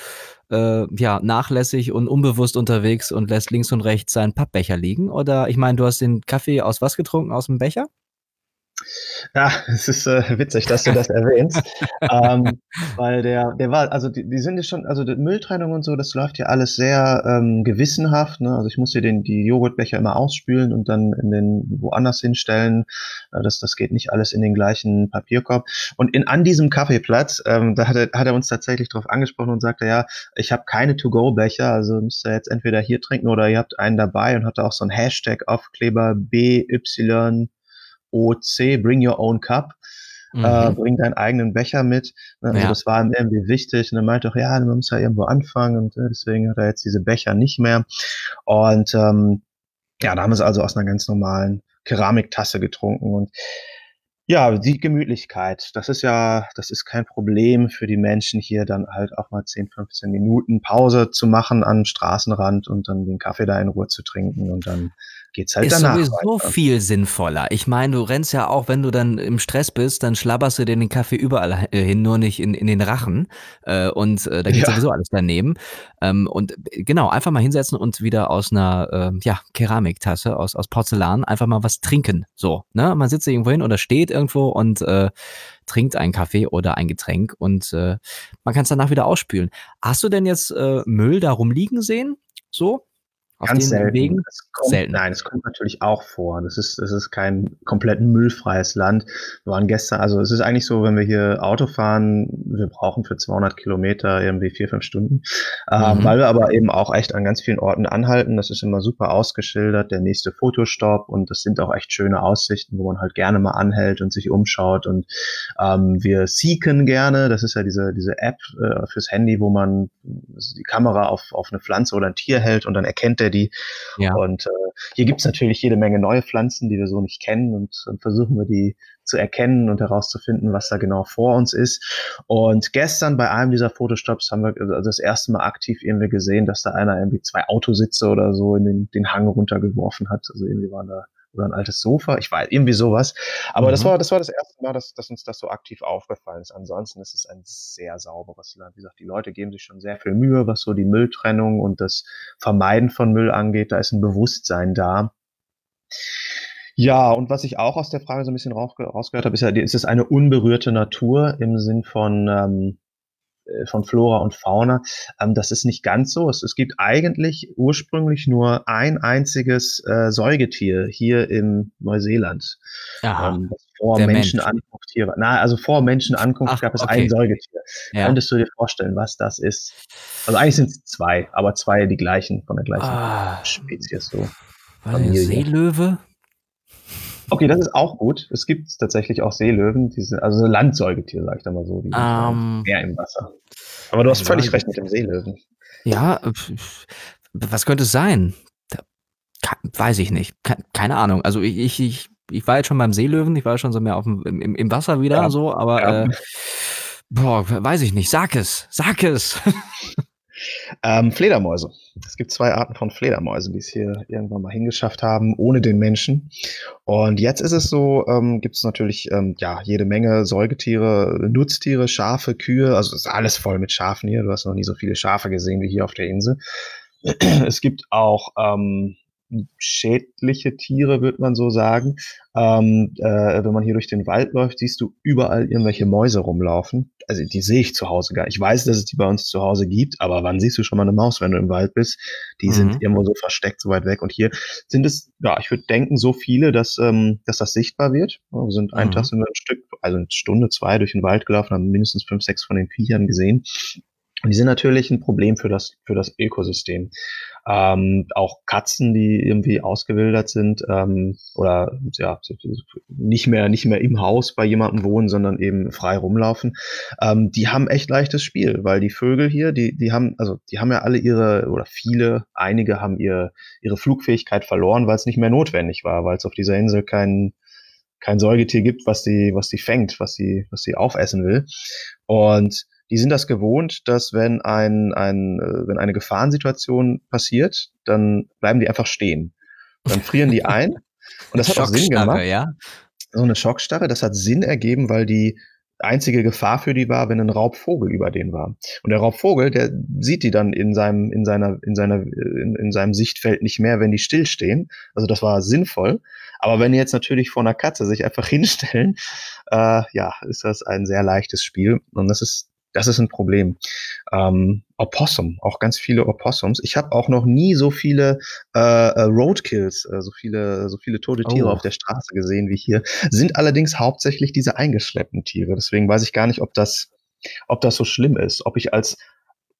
äh, ja, nachlässig und unbewusst unterwegs und lässt links und rechts seinen Pappbecher liegen? Oder ich meine, du hast den Kaffee aus was getrunken? Aus dem Becher? Ja, es ist äh, witzig, dass du das erwähnst. ähm, weil der, der war, also die, die sind ja schon, also die Mülltrennung und so, das läuft ja alles sehr ähm, gewissenhaft. Ne? Also ich muss hier den, die Joghurtbecher immer ausspülen und dann in den woanders hinstellen. Äh, das, das geht nicht alles in den gleichen Papierkorb. Und in, an diesem Kaffeeplatz, ähm, da hat er, hat er uns tatsächlich drauf angesprochen und sagte, ja, ich habe keine To-Go-Becher, also müsst ihr jetzt entweder hier trinken oder ihr habt einen dabei und hatte auch so ein Hashtag-Aufkleber BY OC, Bring Your Own Cup. Äh, mhm. Äh, bring deinen eigenen Becher mit. Ne, also ja. das war ihm irgendwie wichtig. Und er meinte auch, ja, man muss ja irgendwo anfangen und äh, deswegen hat er jetzt diese Becher nicht mehr. Und ähm, ja, da haben wir es also aus einer ganz normalen Keramiktasse getrunken und Ja, die Gemütlichkeit, das ist ja das ist kein Problem für die Menschen hier, dann halt auch mal 10, 15 Minuten Pause zu machen am Straßenrand und dann den Kaffee da in Ruhe zu trinken und dann geht's halt ist danach sowieso weiter. viel sinnvoller. Ich meine, du rennst ja auch, wenn du dann im Stress bist, dann schlabberst du dir den Kaffee überall äh, hin, nur nicht in, in den Rachen. Äh, und äh, da geht ja. sowieso alles daneben. Ähm, und genau, einfach mal hinsetzen und wieder aus einer äh, ja, Keramiktasse, aus, aus Porzellan, einfach mal was trinken. So, ne? Man sitzt irgendwo hin oder steht irgendwo und äh, trinkt einen Kaffee oder ein Getränk und äh, man kann es danach wieder ausspülen. Hast du denn jetzt äh, Müll da rumliegen sehen? So? Auf Ganz selten. Wegen? Kommt, selten. Nein, es kommt natürlich auch vor. Das ist, das ist kein komplett müllfreies Land. Wir waren gestern, also es ist eigentlich so, wenn wir hier Auto fahren, wir brauchen für 200 Kilometer irgendwie vier, fünf Stunden, ähm, mhm. ähm, weil wir aber eben auch echt an ganz vielen Orten anhalten. Das ist immer super ausgeschildert, der nächste Fotostopp und das sind auch echt schöne Aussichten, wo man halt gerne mal anhält und sich umschaut und ähm, wir seeken gerne. Das ist ja diese, diese App äh, fürs Handy, wo man die Kamera auf, auf eine Pflanze oder ein Tier hält und dann erkennt der die. Ja. Und äh, hier gibt's natürlich jede Menge neue Pflanzen, die wir so nicht kennen und dann versuchen wir die zu erkennen und herauszufinden, was da genau vor uns ist. Und gestern bei einem dieser Fotostops haben wir also das erste Mal aktiv irgendwie gesehen, dass da einer irgendwie zwei Autositze oder so in den, den Hang runtergeworfen hat. Also irgendwie waren da oder ein altes Sofa, ich weiß, irgendwie sowas. Aber mhm. das war, das war das erste Mal, dass, dass uns das so aktiv aufgefallen ist. Ansonsten ist es ein sehr sauberes Land. Wie gesagt, die Leute geben sich schon sehr viel Mühe, was so die Mülltrennung und das Vermeiden von Müll angeht. Da ist ein Bewusstsein da. Ja, und was ich auch aus der Frage so ein bisschen rausgehört habe, ist ja, ist es eine unberührte Natur im Sinn von, ähm, äh, von Flora und Fauna. Ähm, das ist nicht ganz so. Es, es gibt eigentlich ursprünglich nur ein einziges äh, Säugetier hier in Neuseeland. Aha, ähm, vor Menschenankunft hier war. Na, also vor Menschenankunft Ach, gab es okay. ein Säugetier. Ja. Könntest du dir vorstellen, was das ist? Also eigentlich sind es zwei, aber zwei die gleichen, von der gleichen ah, Spezies so. Seelöwe? Okay, das ist auch gut. Es gibt tatsächlich auch Seelöwen, die sind, also Landsäugetiere, sag ich da mal so, die sind um, mehr im Wasser. Aber du hast völlig recht mit dem Seelöwen. Ja, was könnte es sein? Weiß ich nicht. Keine Ahnung. Also ich, ich, ich, ich war jetzt schon beim Seelöwen, ich war schon so mehr auf dem, im, im Wasser wieder ja. so, aber ja. äh, boah, weiß ich nicht. Sag es, sag es. Ähm, Fledermäuse. Es gibt zwei Arten von Fledermäusen, die es hier irgendwann mal hingeschafft haben, ohne den Menschen. Und jetzt ist es so, ähm, gibt es natürlich ähm, ja jede Menge Säugetiere, Nutztiere, Schafe, Kühe. Also ist alles voll mit Schafen hier. Du hast noch nie so viele Schafe gesehen wie hier auf der Insel. Es gibt auch ähm, schädliche Tiere, würde man so sagen. Ähm, äh, wenn man hier durch den Wald läuft, siehst du überall irgendwelche Mäuse rumlaufen. Also die sehe ich zu Hause gar nicht. Ich weiß, dass es die bei uns zu Hause gibt, aber wann siehst du schon mal eine Maus, wenn du im Wald bist? Die mhm. sind irgendwo so versteckt, so weit weg. Und hier sind es, ja, ich würde denken, so viele, dass, ähm, dass das sichtbar wird. Wir sind einen mhm. Tag sind wir ein Stück, also eine Stunde, zwei durch den Wald gelaufen, haben mindestens fünf, sechs von den Viechern gesehen. Und die sind natürlich ein Problem für das, für das Ökosystem. Ähm, auch Katzen, die irgendwie ausgewildert sind ähm, oder ja, nicht mehr, nicht mehr im Haus bei jemandem wohnen, sondern eben frei rumlaufen, ähm, die haben echt leichtes Spiel, weil die Vögel hier, die, die haben, also die haben ja alle ihre, oder viele, einige haben ihr, ihre Flugfähigkeit verloren, weil es nicht mehr notwendig war, weil es auf dieser Insel kein, kein Säugetier gibt, was die, was die fängt, was die, was die aufessen will. Und die sind das gewohnt, dass wenn ein, ein äh, wenn eine Gefahrensituation passiert, dann bleiben die einfach stehen. Dann frieren die ein. Und das hat auch Sinn gemacht. Ja? So eine Schockstarre, das hat Sinn ergeben, weil die einzige Gefahr für die war, wenn ein Raubvogel über den war. Und der Raubvogel, der sieht die dann in seinem, in seiner, in seiner, in, in seinem Sichtfeld nicht mehr, wenn die stillstehen. Also das war sinnvoll. Aber wenn die jetzt natürlich vor einer Katze sich einfach hinstellen, äh, ja, ist das ein sehr leichtes Spiel. Und das ist das ist ein Problem. Ähm, Opossum, auch ganz viele Opossums. Ich habe auch noch nie so viele äh, äh, Roadkills, äh, so viele, so viele tote Tiere oh. auf der Straße gesehen wie hier. Sind allerdings hauptsächlich diese eingeschleppten Tiere. Deswegen weiß ich gar nicht, ob das, ob das so schlimm ist. Ob ich als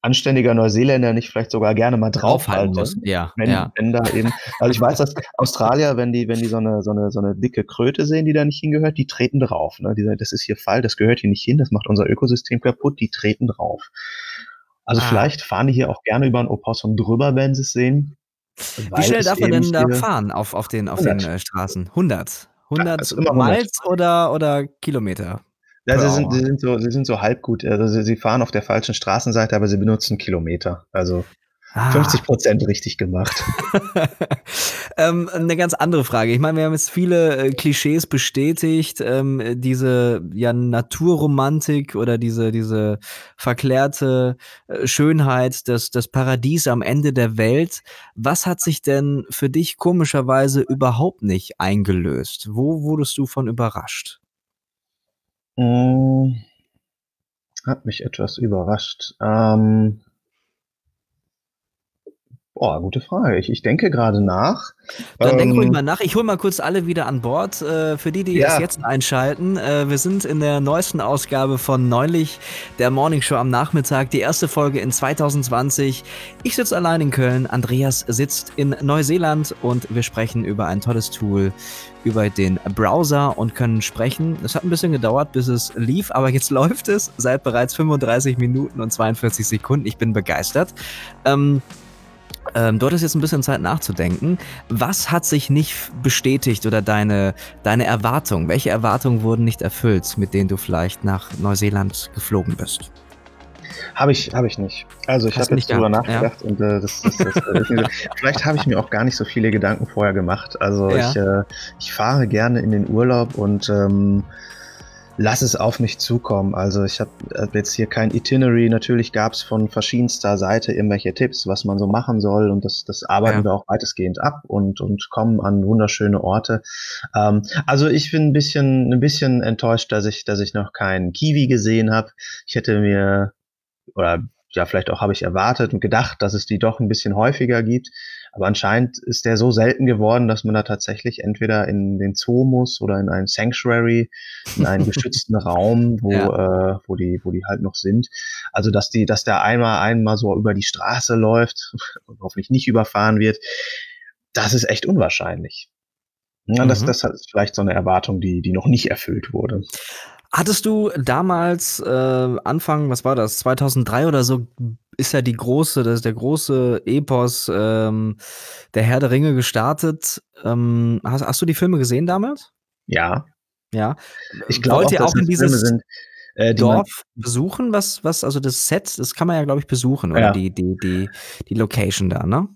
anständiger Neuseeländer nicht vielleicht sogar gerne mal draufhalten muss. Ja, wenn, ja. wenn da eben, also ich weiß, dass Australier, wenn die, wenn die so eine, so eine, so eine dicke Kröte sehen, die da nicht hingehört, die treten drauf. Ne? Die sagen, das ist hier Fall, das gehört hier nicht hin, das macht unser Ökosystem kaputt, die treten drauf. Also ah. vielleicht fahren die hier auch gerne über ein Opossum drüber, wenn sie es sehen. Wie schnell darf man denn da fahren auf, auf den, auf 100. den äh, Straßen? 100. 100 also Miles oder, oder Kilometer? Ja, sie sind, sie, sind so, sie sind so halb gut. Also sie, sie fahren auf der falschen Straßenseite, aber sie benutzen Kilometer. Also Ah. 50 Prozent richtig gemacht. ähm, eine ganz andere Frage. Ich meine, wir haben jetzt viele äh, Klischees bestätigt. Ähm, diese ja, Naturromantik oder diese, diese verklärte äh, Schönheit des, des Paradies am Ende der Welt. Was hat sich denn für dich komischerweise überhaupt nicht eingelöst? Wo wurdest du von überrascht? Hm, hat mich etwas überrascht. Ähm, Boah, gute Frage. Ich, ich denke gerade nach. Dann ähm, denk ruhig mal nach. Ich hole mal kurz alle wieder an Bord. Äh, für die, die ja. jetzt einschalten, äh, wir sind in der neuesten Ausgabe von Neulich, der Morning Show am Nachmittag. Die erste Folge in 2020. Ich sitze allein in Köln. Andreas sitzt in Neuseeland und wir sprechen über ein tolles Tool, über den Browser und können sprechen. Es hat ein bisschen gedauert, bis es lief, aber jetzt läuft es seit bereits 35 Minuten und 42 Sekunden. Ich bin begeistert. Ähm, ähm, du hattest jetzt ein bisschen Zeit nachzudenken. Was hat sich nicht bestätigt oder deine, deine Erwartungen? Welche Erwartungen wurden nicht erfüllt, mit denen du vielleicht nach Neuseeland geflogen bist? Habe ich, habe ich nicht. Also ich habe jetzt drüber nachgedacht ja. und äh, das, das, das, das vielleicht habe ich mir auch gar nicht so viele Gedanken vorher gemacht. Also ja. ich, äh, ich fahre gerne in den Urlaub und ähm, lass es auf mich zukommen. Also ich habe hab jetzt hier kein Itinerary. Natürlich gab es von verschiedenster Seite irgendwelche Tipps, was man so machen soll und das, das arbeiten ja. wir auch weitestgehend ab und, und kommen an wunderschöne Orte. Ähm, also ich bin ein bisschen, ein bisschen enttäuscht, dass ich, dass ich noch keinen Kiwi gesehen habe. Ich hätte mir oder ja, vielleicht auch habe ich erwartet und gedacht, dass es die doch ein bisschen häufiger gibt. Aber anscheinend ist der so selten geworden, dass man da tatsächlich entweder in den Zoo muss oder in ein Sanctuary, in einen geschützten Raum, wo, ja. äh, wo die, wo die halt noch sind. Also, dass die, dass der einmal, einmal so über die Straße läuft und hoffentlich nicht überfahren wird, das ist echt unwahrscheinlich. Ja, mhm. das, das ist vielleicht so eine Erwartung, die, die noch nicht erfüllt wurde. Hattest du damals, äh, Anfang, was war das, 2003 oder so, ist ja die große, das ist der große Epos ähm, der Herr der Ringe gestartet. Ähm, hast, hast du die Filme gesehen damals? Ja. Ja. Ich glaube, Wollt ihr auch, auch in dieses sind, äh, Dorf besuchen? Was, was, also das Set, das kann man ja, glaube ich, besuchen, oder ja. die, die, die, die Location da, ne?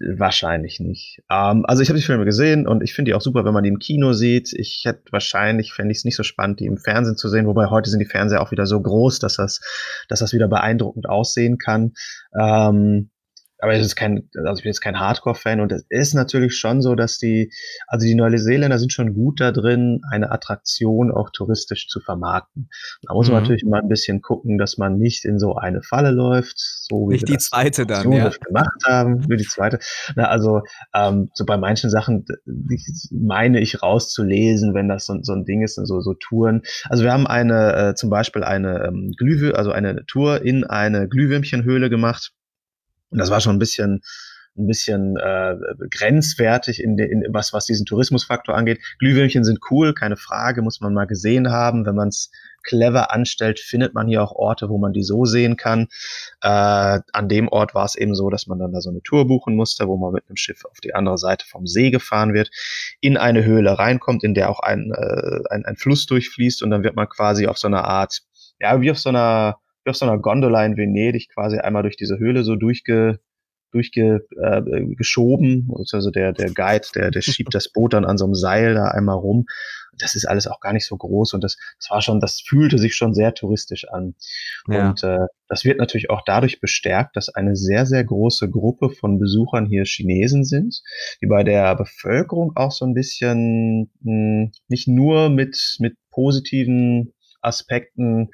Wahrscheinlich nicht. Ähm, also ich habe die Filme gesehen und ich finde die auch super, wenn man die im Kino sieht. Ich hätte wahrscheinlich, fände ich es nicht so spannend, die im Fernsehen zu sehen, wobei heute sind die Fernseher auch wieder so groß, dass das, dass das wieder beeindruckend aussehen kann. Ähm, aber es ist kein, also ich bin jetzt kein Hardcore-Fan und es ist natürlich schon so, dass die, also die Neuseeländer sind schon gut da drin, eine Attraktion auch touristisch zu vermarkten. Da muss mhm. man natürlich mal ein bisschen gucken, dass man nicht in so eine Falle läuft, so wie nicht wir die zweite dann, ja. gemacht haben, wie die zweite. Na, also ähm, so bei manchen Sachen meine ich rauszulesen, wenn das so, so ein Ding ist, so so Touren. Also wir haben eine äh, zum Beispiel eine ähm, Glühwürmchen, also eine Tour in eine Glühwürmchenhöhle gemacht und das war schon ein bisschen ein bisschen äh, grenzwertig in, de, in was was diesen Tourismusfaktor angeht. Glühwürmchen sind cool, keine Frage, muss man mal gesehen haben. Wenn man es clever anstellt, findet man hier auch Orte, wo man die so sehen kann. Äh, an dem Ort war es eben so, dass man dann da so eine Tour buchen musste, wo man mit einem Schiff auf die andere Seite vom See gefahren wird, in eine Höhle reinkommt, in der auch ein, äh, ein, ein Fluss durchfließt und dann wird man quasi auf so einer Art, ja, wie auf so einer wie auf so einer Gondola in Venedig quasi einmal durch diese Höhle so durchge, durchgeschoben. Äh, also der, der Guide, der, der schiebt das Boot dann an so einem Seil da einmal rum. Das ist alles auch gar nicht so groß und das, das war schon, das fühlte sich schon sehr touristisch an. Ja. Und äh, das wird natürlich auch dadurch bestärkt, dass eine sehr, sehr große Gruppe von Besuchern hier Chinesen sind, die bei der Bevölkerung auch so ein bisschen mh, hm, nicht nur mit, mit positiven Aspekten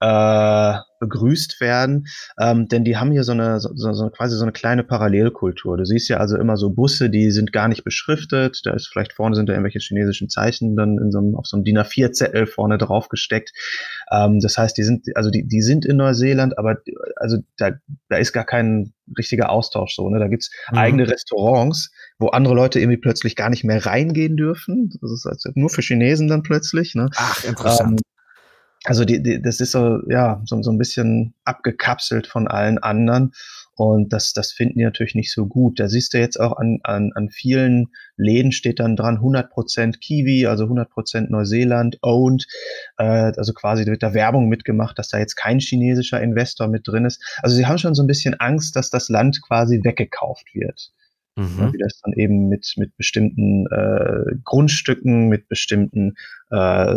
äh, begrüßt werden, ähm, denn die haben hier so eine, so, so, quasi so eine kleine Parallelkultur. Du siehst ja also immer so Busse, die sind gar nicht beschriftet, da ist vielleicht vorne sind da irgendwelche chinesischen Zeichen dann in so einem, auf so einem DIN A4-Zettel vorne drauf gesteckt. Ähm, das heißt, die sind, also die, die sind in Neuseeland, aber also da, da ist gar kein richtiger Austausch so. Ne? Da gibt's mhm. eigene Restaurants, wo andere Leute irgendwie plötzlich gar nicht mehr reingehen dürfen. Das ist also nur für Chinesen dann plötzlich. Ne? Ach, interessant. Ähm, also die, die, das ist so, ja, so, so ein bisschen abgekapselt von allen anderen. Und das, das finden die natürlich nicht so gut. Da siehst du jetzt auch an, an, an vielen Läden steht dann dran 100% Kiwi, also 100% Neuseeland owned. Äh, also quasi wird da Werbung mitgemacht, dass da jetzt kein chinesischer Investor mit drin ist. Also sie haben schon so ein bisschen Angst, dass das Land quasi weggekauft wird. Mhm. Wie das dann eben mit, mit bestimmten äh, Grundstücken, mit bestimmten, äh,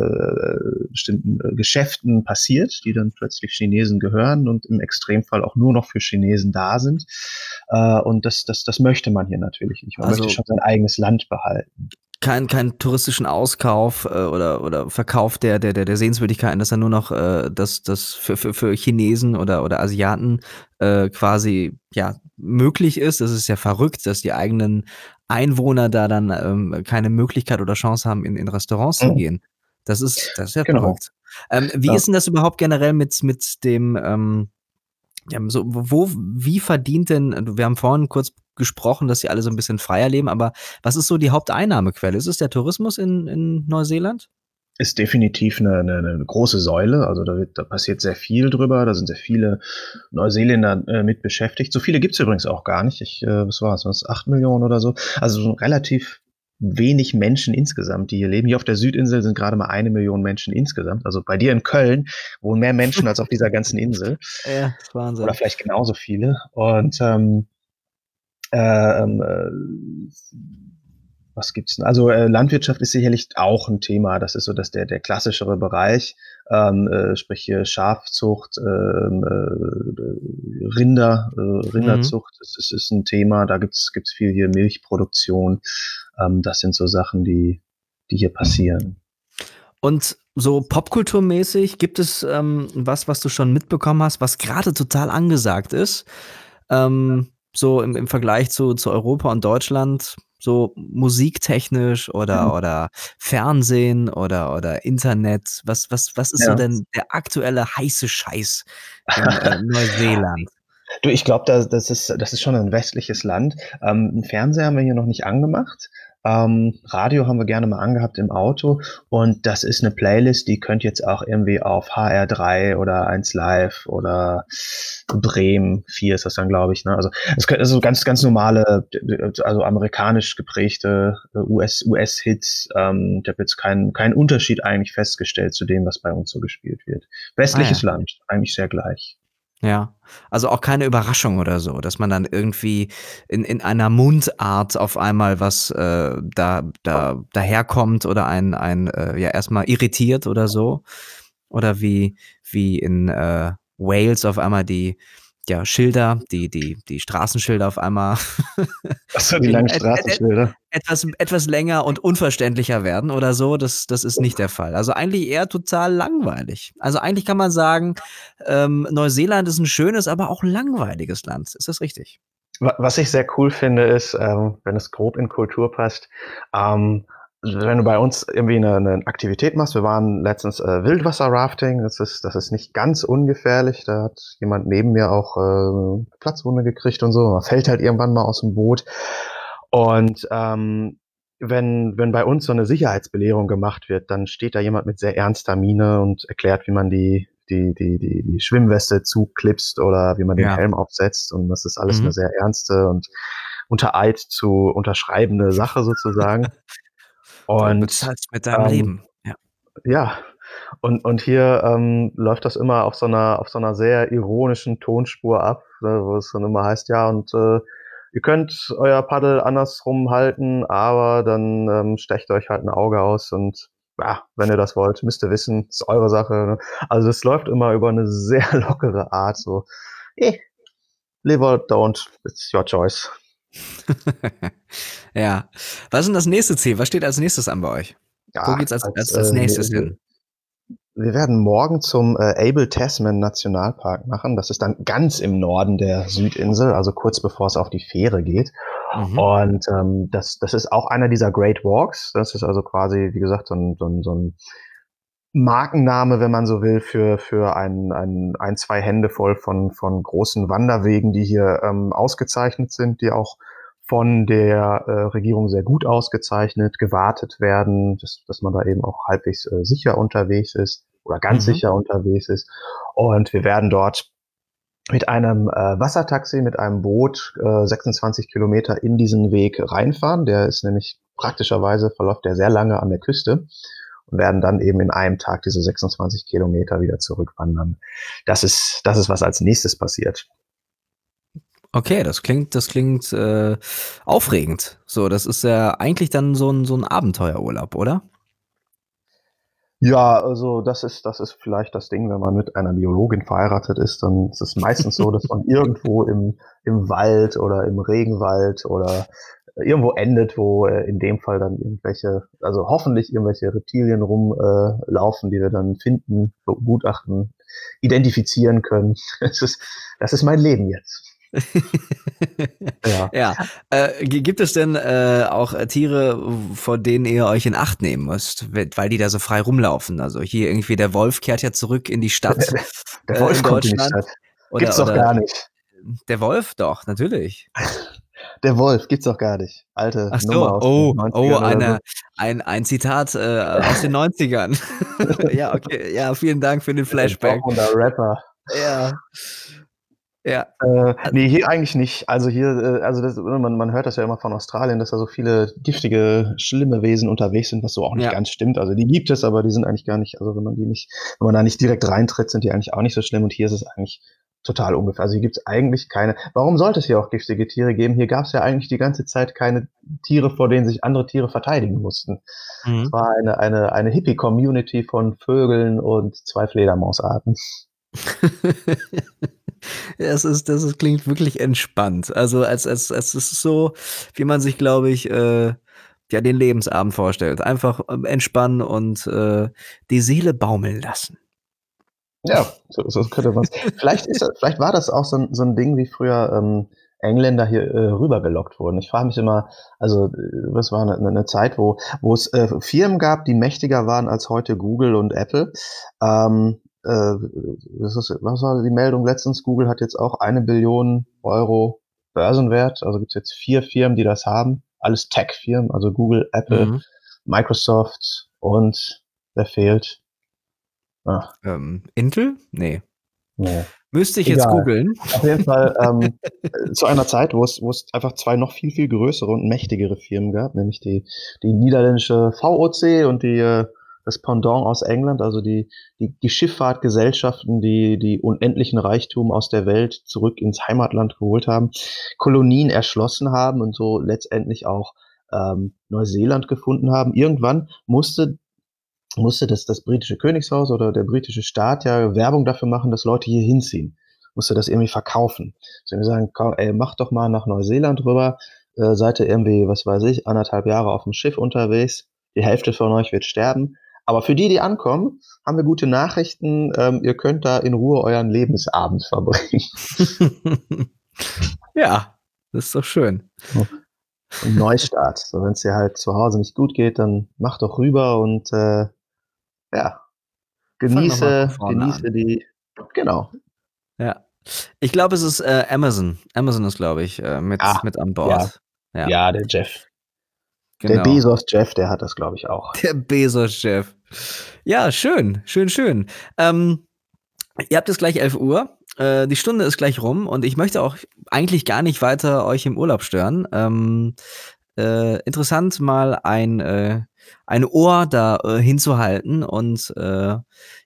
bestimmten äh, Geschäften passiert, die dann plötzlich Chinesen gehören und im Extremfall auch nur noch für Chinesen da sind. Äh, und das, das, das möchte man hier natürlich nicht. Man also, möchte schon sein eigenes Land behalten keinen kein touristischen Auskauf äh, oder, oder Verkauf der, der, der, der Sehenswürdigkeiten, dass er nur noch äh, das, das für, für, für Chinesen oder, oder Asiaten äh, quasi ja möglich ist. Das ist ja verrückt, dass die eigenen Einwohner da dann ähm, keine Möglichkeit oder Chance haben, in, in Restaurants mhm. zu gehen. Das ist, das ist ja genau. verrückt. Ähm, wie ja. ist denn das überhaupt generell mit, mit dem ähm, ja, so, wo, wie verdient denn, wir haben vorhin kurz gesprochen, dass sie alle so ein bisschen freier leben, aber was ist so die Haupteinnahmequelle? Ist es der Tourismus in, in Neuseeland? Ist definitiv eine, eine, eine große Säule. Also da, wird, da passiert sehr viel drüber. Da sind sehr viele Neuseeländer äh, mit beschäftigt. So viele gibt es übrigens auch gar nicht. Ich, äh, was war es? Was? Acht Millionen oder so. Also so relativ wenig Menschen insgesamt, die hier leben. Hier auf der Südinsel sind gerade mal eine Million Menschen insgesamt. Also bei dir in Köln wohnen mehr Menschen als auf dieser ganzen Insel. Ja, das ist Wahnsinn. Oder vielleicht genauso viele. Und ähm, ähm, äh, was gibt's denn? Also äh, Landwirtschaft ist sicherlich auch ein Thema. Das ist so, dass der der klassischere Bereich, ähm, äh, sprich hier Schafzucht, ähm, äh, Rinder, äh, Rinderzucht, mhm. das ist, ist ein Thema. Da gibt's gibt's viel hier Milchproduktion. Ähm, das sind so Sachen, die die hier passieren. Und so popkulturmäßig gibt es ähm, was, was du schon mitbekommen hast, was gerade total angesagt ist. Ähm, so im, im Vergleich zu, zu Europa und Deutschland, so musiktechnisch oder, mhm. oder Fernsehen oder, oder Internet? Was, was, was ist ja. so denn der aktuelle heiße Scheiß in äh, Neuseeland? Du, ich glaube, das, das, ist, das ist schon ein westliches Land. Ähm, einen Fernseher haben wir hier noch nicht angemacht. Ähm, Radio haben wir gerne mal angehabt im Auto und das ist eine Playlist, die könnt jetzt auch irgendwie auf HR3 oder 1 Live oder Bremen 4 ist das dann, glaube ich. Ne? Also es könnte also ganz, ganz normale, also amerikanisch geprägte US, US-Hits. Ähm, ich habe jetzt keinen keinen Unterschied eigentlich festgestellt zu dem, was bei uns so gespielt wird. Westliches ah, ja. Land, eigentlich sehr gleich. Ja, also auch keine Überraschung oder so, dass man dann irgendwie in, in einer Mundart auf einmal was äh, da, da daherkommt oder ein, ein äh, ja erstmal irritiert oder so. Oder wie, wie in äh, Wales auf einmal die, ja, Schilder, die, die, die Straßenschilder auf einmal Achso, die langen Straßenschilder. etwas, etwas länger und unverständlicher werden oder so. Das, das ist nicht der Fall. Also eigentlich eher total langweilig. Also eigentlich kann man sagen, ähm, Neuseeland ist ein schönes, aber auch langweiliges Land. Ist das richtig? Was ich sehr cool finde, ist, ähm, wenn es grob in Kultur passt, ähm, wenn du bei uns irgendwie eine, eine Aktivität machst, wir waren letztens äh, Wildwasser-Rafting, das ist, das ist nicht ganz ungefährlich, da hat jemand neben mir auch äh, Platzwunde gekriegt und so, man fällt halt irgendwann mal aus dem Boot. Und ähm, wenn, wenn bei uns so eine Sicherheitsbelehrung gemacht wird, dann steht da jemand mit sehr ernster Miene und erklärt, wie man die, die, die, die, die Schwimmweste zuklipst oder wie man den ja. Helm aufsetzt. Und das ist alles mhm. eine sehr ernste und unter Eid zu unterschreibende Sache sozusagen. Und du bezahlst mit deinem ähm, Leben. Ja. ja. Und, und hier ähm, läuft das immer auf so einer auf so einer sehr ironischen Tonspur ab, ne, wo es dann immer heißt, ja, und äh, ihr könnt euer Paddel andersrum halten, aber dann ähm, stecht euch halt ein Auge aus und ja, wenn ihr das wollt, müsst ihr wissen, ist eure Sache. Ne? Also es läuft immer über eine sehr lockere Art, so, eh, live or don't, it's your choice. ja. Was ist denn das nächste Ziel? Was steht als nächstes an bei euch? Ja, Wo geht's als, als, als, als äh, nächstes hin? Wir werden morgen zum äh, Abel Tasman Nationalpark machen. Das ist dann ganz im Norden der Südinsel, also kurz bevor es auf die Fähre geht. Mhm. Und ähm, das, das ist auch einer dieser Great Walks. Das ist also quasi, wie gesagt, so ein, so ein, so ein Markenname, wenn man so will, für, für ein, ein, ein, zwei Hände voll von, von großen Wanderwegen, die hier ähm, ausgezeichnet sind, die auch von der äh, Regierung sehr gut ausgezeichnet, gewartet werden, dass, dass man da eben auch halbwegs äh, sicher unterwegs ist. oder ganz mhm. sicher unterwegs ist. Und wir werden dort mit einem äh, Wassertaxi, mit einem Boot äh, 26 Kilometer in diesen Weg reinfahren. Der ist nämlich praktischerweise verläuft der sehr lange an der Küste und werden dann eben in einem Tag diese 26 Kilometer wieder zurückwandern. Das ist, das ist, was als nächstes passiert. Okay, das klingt, das klingt äh, aufregend. So, das ist ja eigentlich dann so ein, so ein Abenteuerurlaub, oder? Ja, also das ist, das ist vielleicht das Ding, wenn man mit einer Biologin verheiratet ist, dann ist es meistens so, dass man irgendwo im, im Wald oder im Regenwald oder irgendwo endet, wo äh, in dem Fall dann irgendwelche, also hoffentlich irgendwelche Reptilien rumlaufen, äh, die wir dann finden, begutachten, identifizieren können. Das ist, das ist mein Leben jetzt. ja. ja. Äh, gibt es denn äh, auch Tiere, vor denen ihr euch in Acht nehmen müsst, weil die da so frei rumlaufen? Also hier irgendwie der Wolf kehrt ja zurück in die Stadt. der Wolf äh, kommt in die Stadt. Oder, Gibt's doch gar nicht. Der Wolf doch, natürlich. Der Wolf gibt's doch gar nicht. Alte Ach so, Nummer oh, oh, eine, so. ein, ein Zitat äh, aus den 90ern. ja, okay, ja, vielen Dank für den Flashback. Der Rapper. Ja. Ja. Äh, nee, hier eigentlich nicht. Also hier, äh, also das, man, man hört das ja immer von Australien, dass da so viele giftige, schlimme Wesen unterwegs sind, was so auch nicht ja. ganz stimmt. Also die gibt es, aber die sind eigentlich gar nicht, also wenn man die nicht, wenn man da nicht direkt reintritt, sind die eigentlich auch nicht so schlimm. Und hier ist es eigentlich total ungefähr. Also hier gibt es eigentlich keine. Warum sollte es hier auch giftige Tiere geben? Hier gab es ja eigentlich die ganze Zeit keine Tiere, vor denen sich andere Tiere verteidigen mussten. Mhm. Es war eine, eine, eine Hippie-Community von Vögeln und zwei Fledermausarten. es ist, das ist, klingt wirklich entspannt. Also als, als, als es ist so, wie man sich, glaube ich, äh, ja, den Lebensabend vorstellt. Einfach ähm, entspannen und äh, die Seele baumeln lassen. Ja, so, so könnte man vielleicht, ist, vielleicht war das auch so ein, so ein Ding, wie früher ähm, Engländer hier äh, rübergelockt wurden. Ich frage mich immer, also äh, was war eine, eine Zeit, wo, wo es äh, Firmen gab, die mächtiger waren als heute Google und Apple. Ähm, äh, was, ist, was war die Meldung letztens? Google hat jetzt auch eine Billion Euro Börsenwert. Also gibt es jetzt vier Firmen, die das haben. Alles Tech-Firmen, also Google, Apple, mhm. Microsoft und wer fehlt? Ähm, Intel? Nee. nee. Müsste ich Egal. jetzt googeln. Auf jeden Fall ähm, zu einer Zeit, wo es, wo es einfach zwei noch viel, viel größere und mächtigere Firmen gab, nämlich die, die niederländische VOC und die äh, das Pendant aus England, also die, die, die Schifffahrtgesellschaften, die die unendlichen Reichtum aus der Welt zurück ins Heimatland geholt haben, Kolonien erschlossen haben und so letztendlich auch ähm, Neuseeland gefunden haben. Irgendwann musste musste das, das britische Königshaus oder der britische Staat ja Werbung dafür machen, dass Leute hier hinziehen. Musste das irgendwie verkaufen. So wir sagen, komm, ey, mach doch mal nach Neuseeland rüber, äh, seid ihr irgendwie, was weiß ich, anderthalb Jahre auf dem Schiff unterwegs, die Hälfte von euch wird sterben, aber für die, die ankommen, haben wir gute Nachrichten. Ähm, ihr könnt da in Ruhe euren Lebensabend verbringen. ja, das ist doch schön. Ein Neustart. So, wenn es dir halt zu Hause nicht gut geht, dann mach doch rüber und äh, ja, genieße, genieße die. Genau. Ja. Ich glaube, es ist äh, Amazon. Amazon ist, glaube ich, äh, mit, ah, mit an Bord. Ja. Ja. ja, der Jeff. Genau. Der Bezos-Jeff, der hat das, glaube ich, auch. Der Bezos-Jeff. Ja, schön, schön, schön. Ähm, ihr habt jetzt gleich 11 Uhr. Äh, die Stunde ist gleich rum und ich möchte auch eigentlich gar nicht weiter euch im Urlaub stören. Ähm, äh, interessant, mal ein, äh, ein Ohr da äh, hinzuhalten und äh,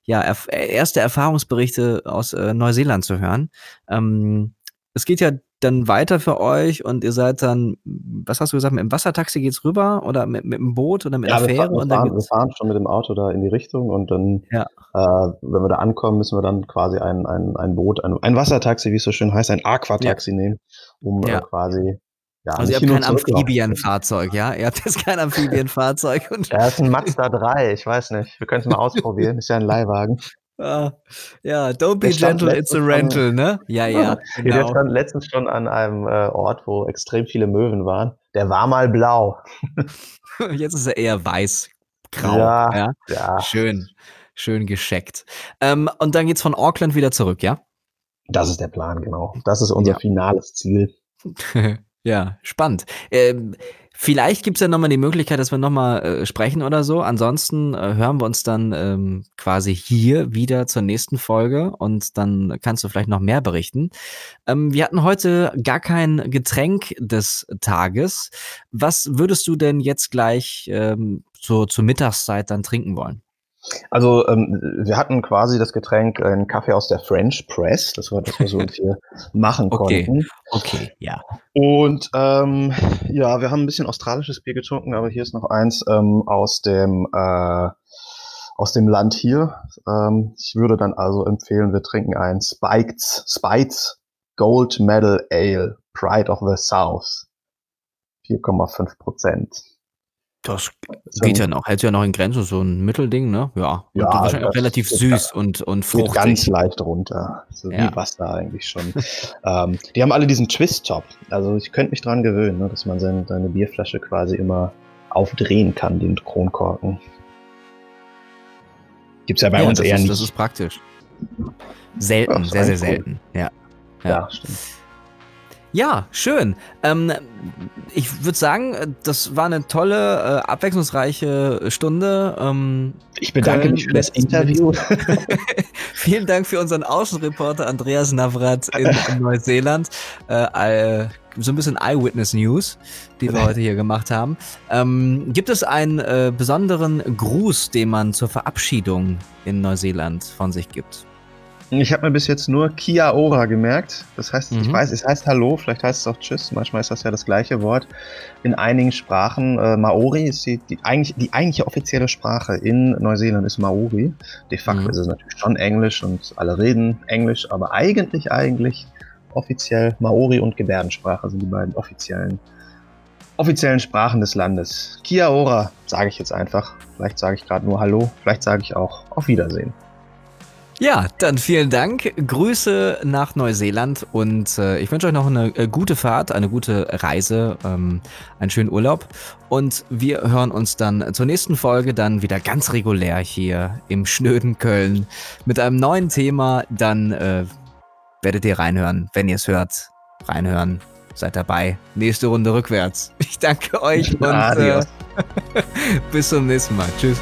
ja, erf erste Erfahrungsberichte aus äh, Neuseeland zu hören. Ähm, es geht ja dann weiter für euch und ihr seid dann, was hast du gesagt, mit dem Wassertaxi geht's rüber oder mit, mit dem Boot oder mit ja, der Fähre? Wir, fahren, wir fahren schon mit dem Auto da in die Richtung und dann, ja. äh, wenn wir da ankommen, müssen wir dann quasi ein, ein, ein Boot, ein, ein Wassertaxi, wie es so schön heißt, ein Aquataxi ja. nehmen, um äh, quasi ja, also ihr habt kein Amphibienfahrzeug, ja? Ihr habt jetzt kein Amphibienfahrzeug. Und ja, ist ein Mazda 3, ich weiß nicht. Wir können es mal ausprobieren, ist ja ein Leihwagen. Ah, ja, don't be gentle, it's a rental, schon, ne? Ja, ja. Genau. Der stand letztens schon an einem äh, Ort, wo extrem viele Möwen waren. Der war mal blau. Jetzt ist er eher weiß-grau. Ja, ja, ja. Schön, schön gescheckt. Ähm, und dann geht's von Auckland wieder zurück, ja? Das ist der Plan, genau. Das ist unser ja. finales Ziel. Ja, spannend. Ähm, vielleicht gibt es ja nochmal die Möglichkeit, dass wir nochmal äh, sprechen oder so. Ansonsten äh, hören wir uns dann ähm, quasi hier wieder zur nächsten Folge und dann kannst du vielleicht noch mehr berichten. Ähm, wir hatten heute gar kein Getränk des Tages. Was würdest du denn jetzt gleich ähm, so zur Mittagszeit dann trinken wollen? Also ähm, wir hatten quasi das Getränk äh, einen Kaffee aus der French Press, das war das, was wir uns hier machen okay. konnten. Okay, ja. Und ähm, ja, wir haben ein bisschen australisches Bier getrunken, aber hier ist noch eins ähm, aus dem äh, aus dem Land hier. Ähm, ich würde dann also empfehlen, wir trinken ein Spikes, Spikes Gold Medal Ale, Pride of the South. 4,5 Prozent. Das geht ja noch, hält ja noch in Grenzen, so ein Mittelding, ne? Ja. Ja wahrscheinlich auch relativ süß und, und fruchtig. ganz leicht runter. So ja. wie Wasser eigentlich schon. ähm, die haben alle diesen Twist-Top. Also ich könnte mich dran gewöhnen, ne, dass man seine, seine Bierflasche quasi immer aufdrehen kann, den Kronkorken. Gibt's ja bei ja, uns eher ist, nicht. Das ist praktisch. Selten, Ach, sehr, sehr selten. Ja. Ja, ja stimmt. Ja, schön. Ähm, ich würde sagen, das war eine tolle, äh, abwechslungsreiche Stunde. Ähm, ich bedanke Köln mich für das Interview. Vielen Dank für unseren Außenreporter Andreas Navrat in, in Neuseeland. Äh, so ein bisschen Eyewitness News, die wir heute hier gemacht haben. Ähm, gibt es einen äh, besonderen Gruß, den man zur Verabschiedung in Neuseeland von sich gibt? Ich habe mir bis jetzt nur Kia Ora gemerkt. Das heißt, mhm. ich weiß, es heißt Hallo, vielleicht heißt es auch Tschüss. Manchmal ist das ja das gleiche Wort. In einigen Sprachen, äh, Maori ist die, die, eigentlich, die eigentliche offizielle Sprache in Neuseeland ist Maori. De facto mhm. ist es natürlich schon Englisch und alle reden Englisch, aber eigentlich, eigentlich offiziell Maori und Gebärdensprache sind die beiden offiziellen, offiziellen Sprachen des Landes. Kia Ora sage ich jetzt einfach. Vielleicht sage ich gerade nur Hallo, vielleicht sage ich auch Auf Wiedersehen. Ja, dann vielen Dank. Grüße nach Neuseeland und äh, ich wünsche euch noch eine äh, gute Fahrt, eine gute Reise, ähm, einen schönen Urlaub. Und wir hören uns dann zur nächsten Folge dann wieder ganz regulär hier im schnöden Köln mit einem neuen Thema. Dann äh, werdet ihr reinhören, wenn ihr es hört. Reinhören. Seid dabei. Nächste Runde rückwärts. Ich danke euch und äh, bis zum nächsten Mal. Tschüss.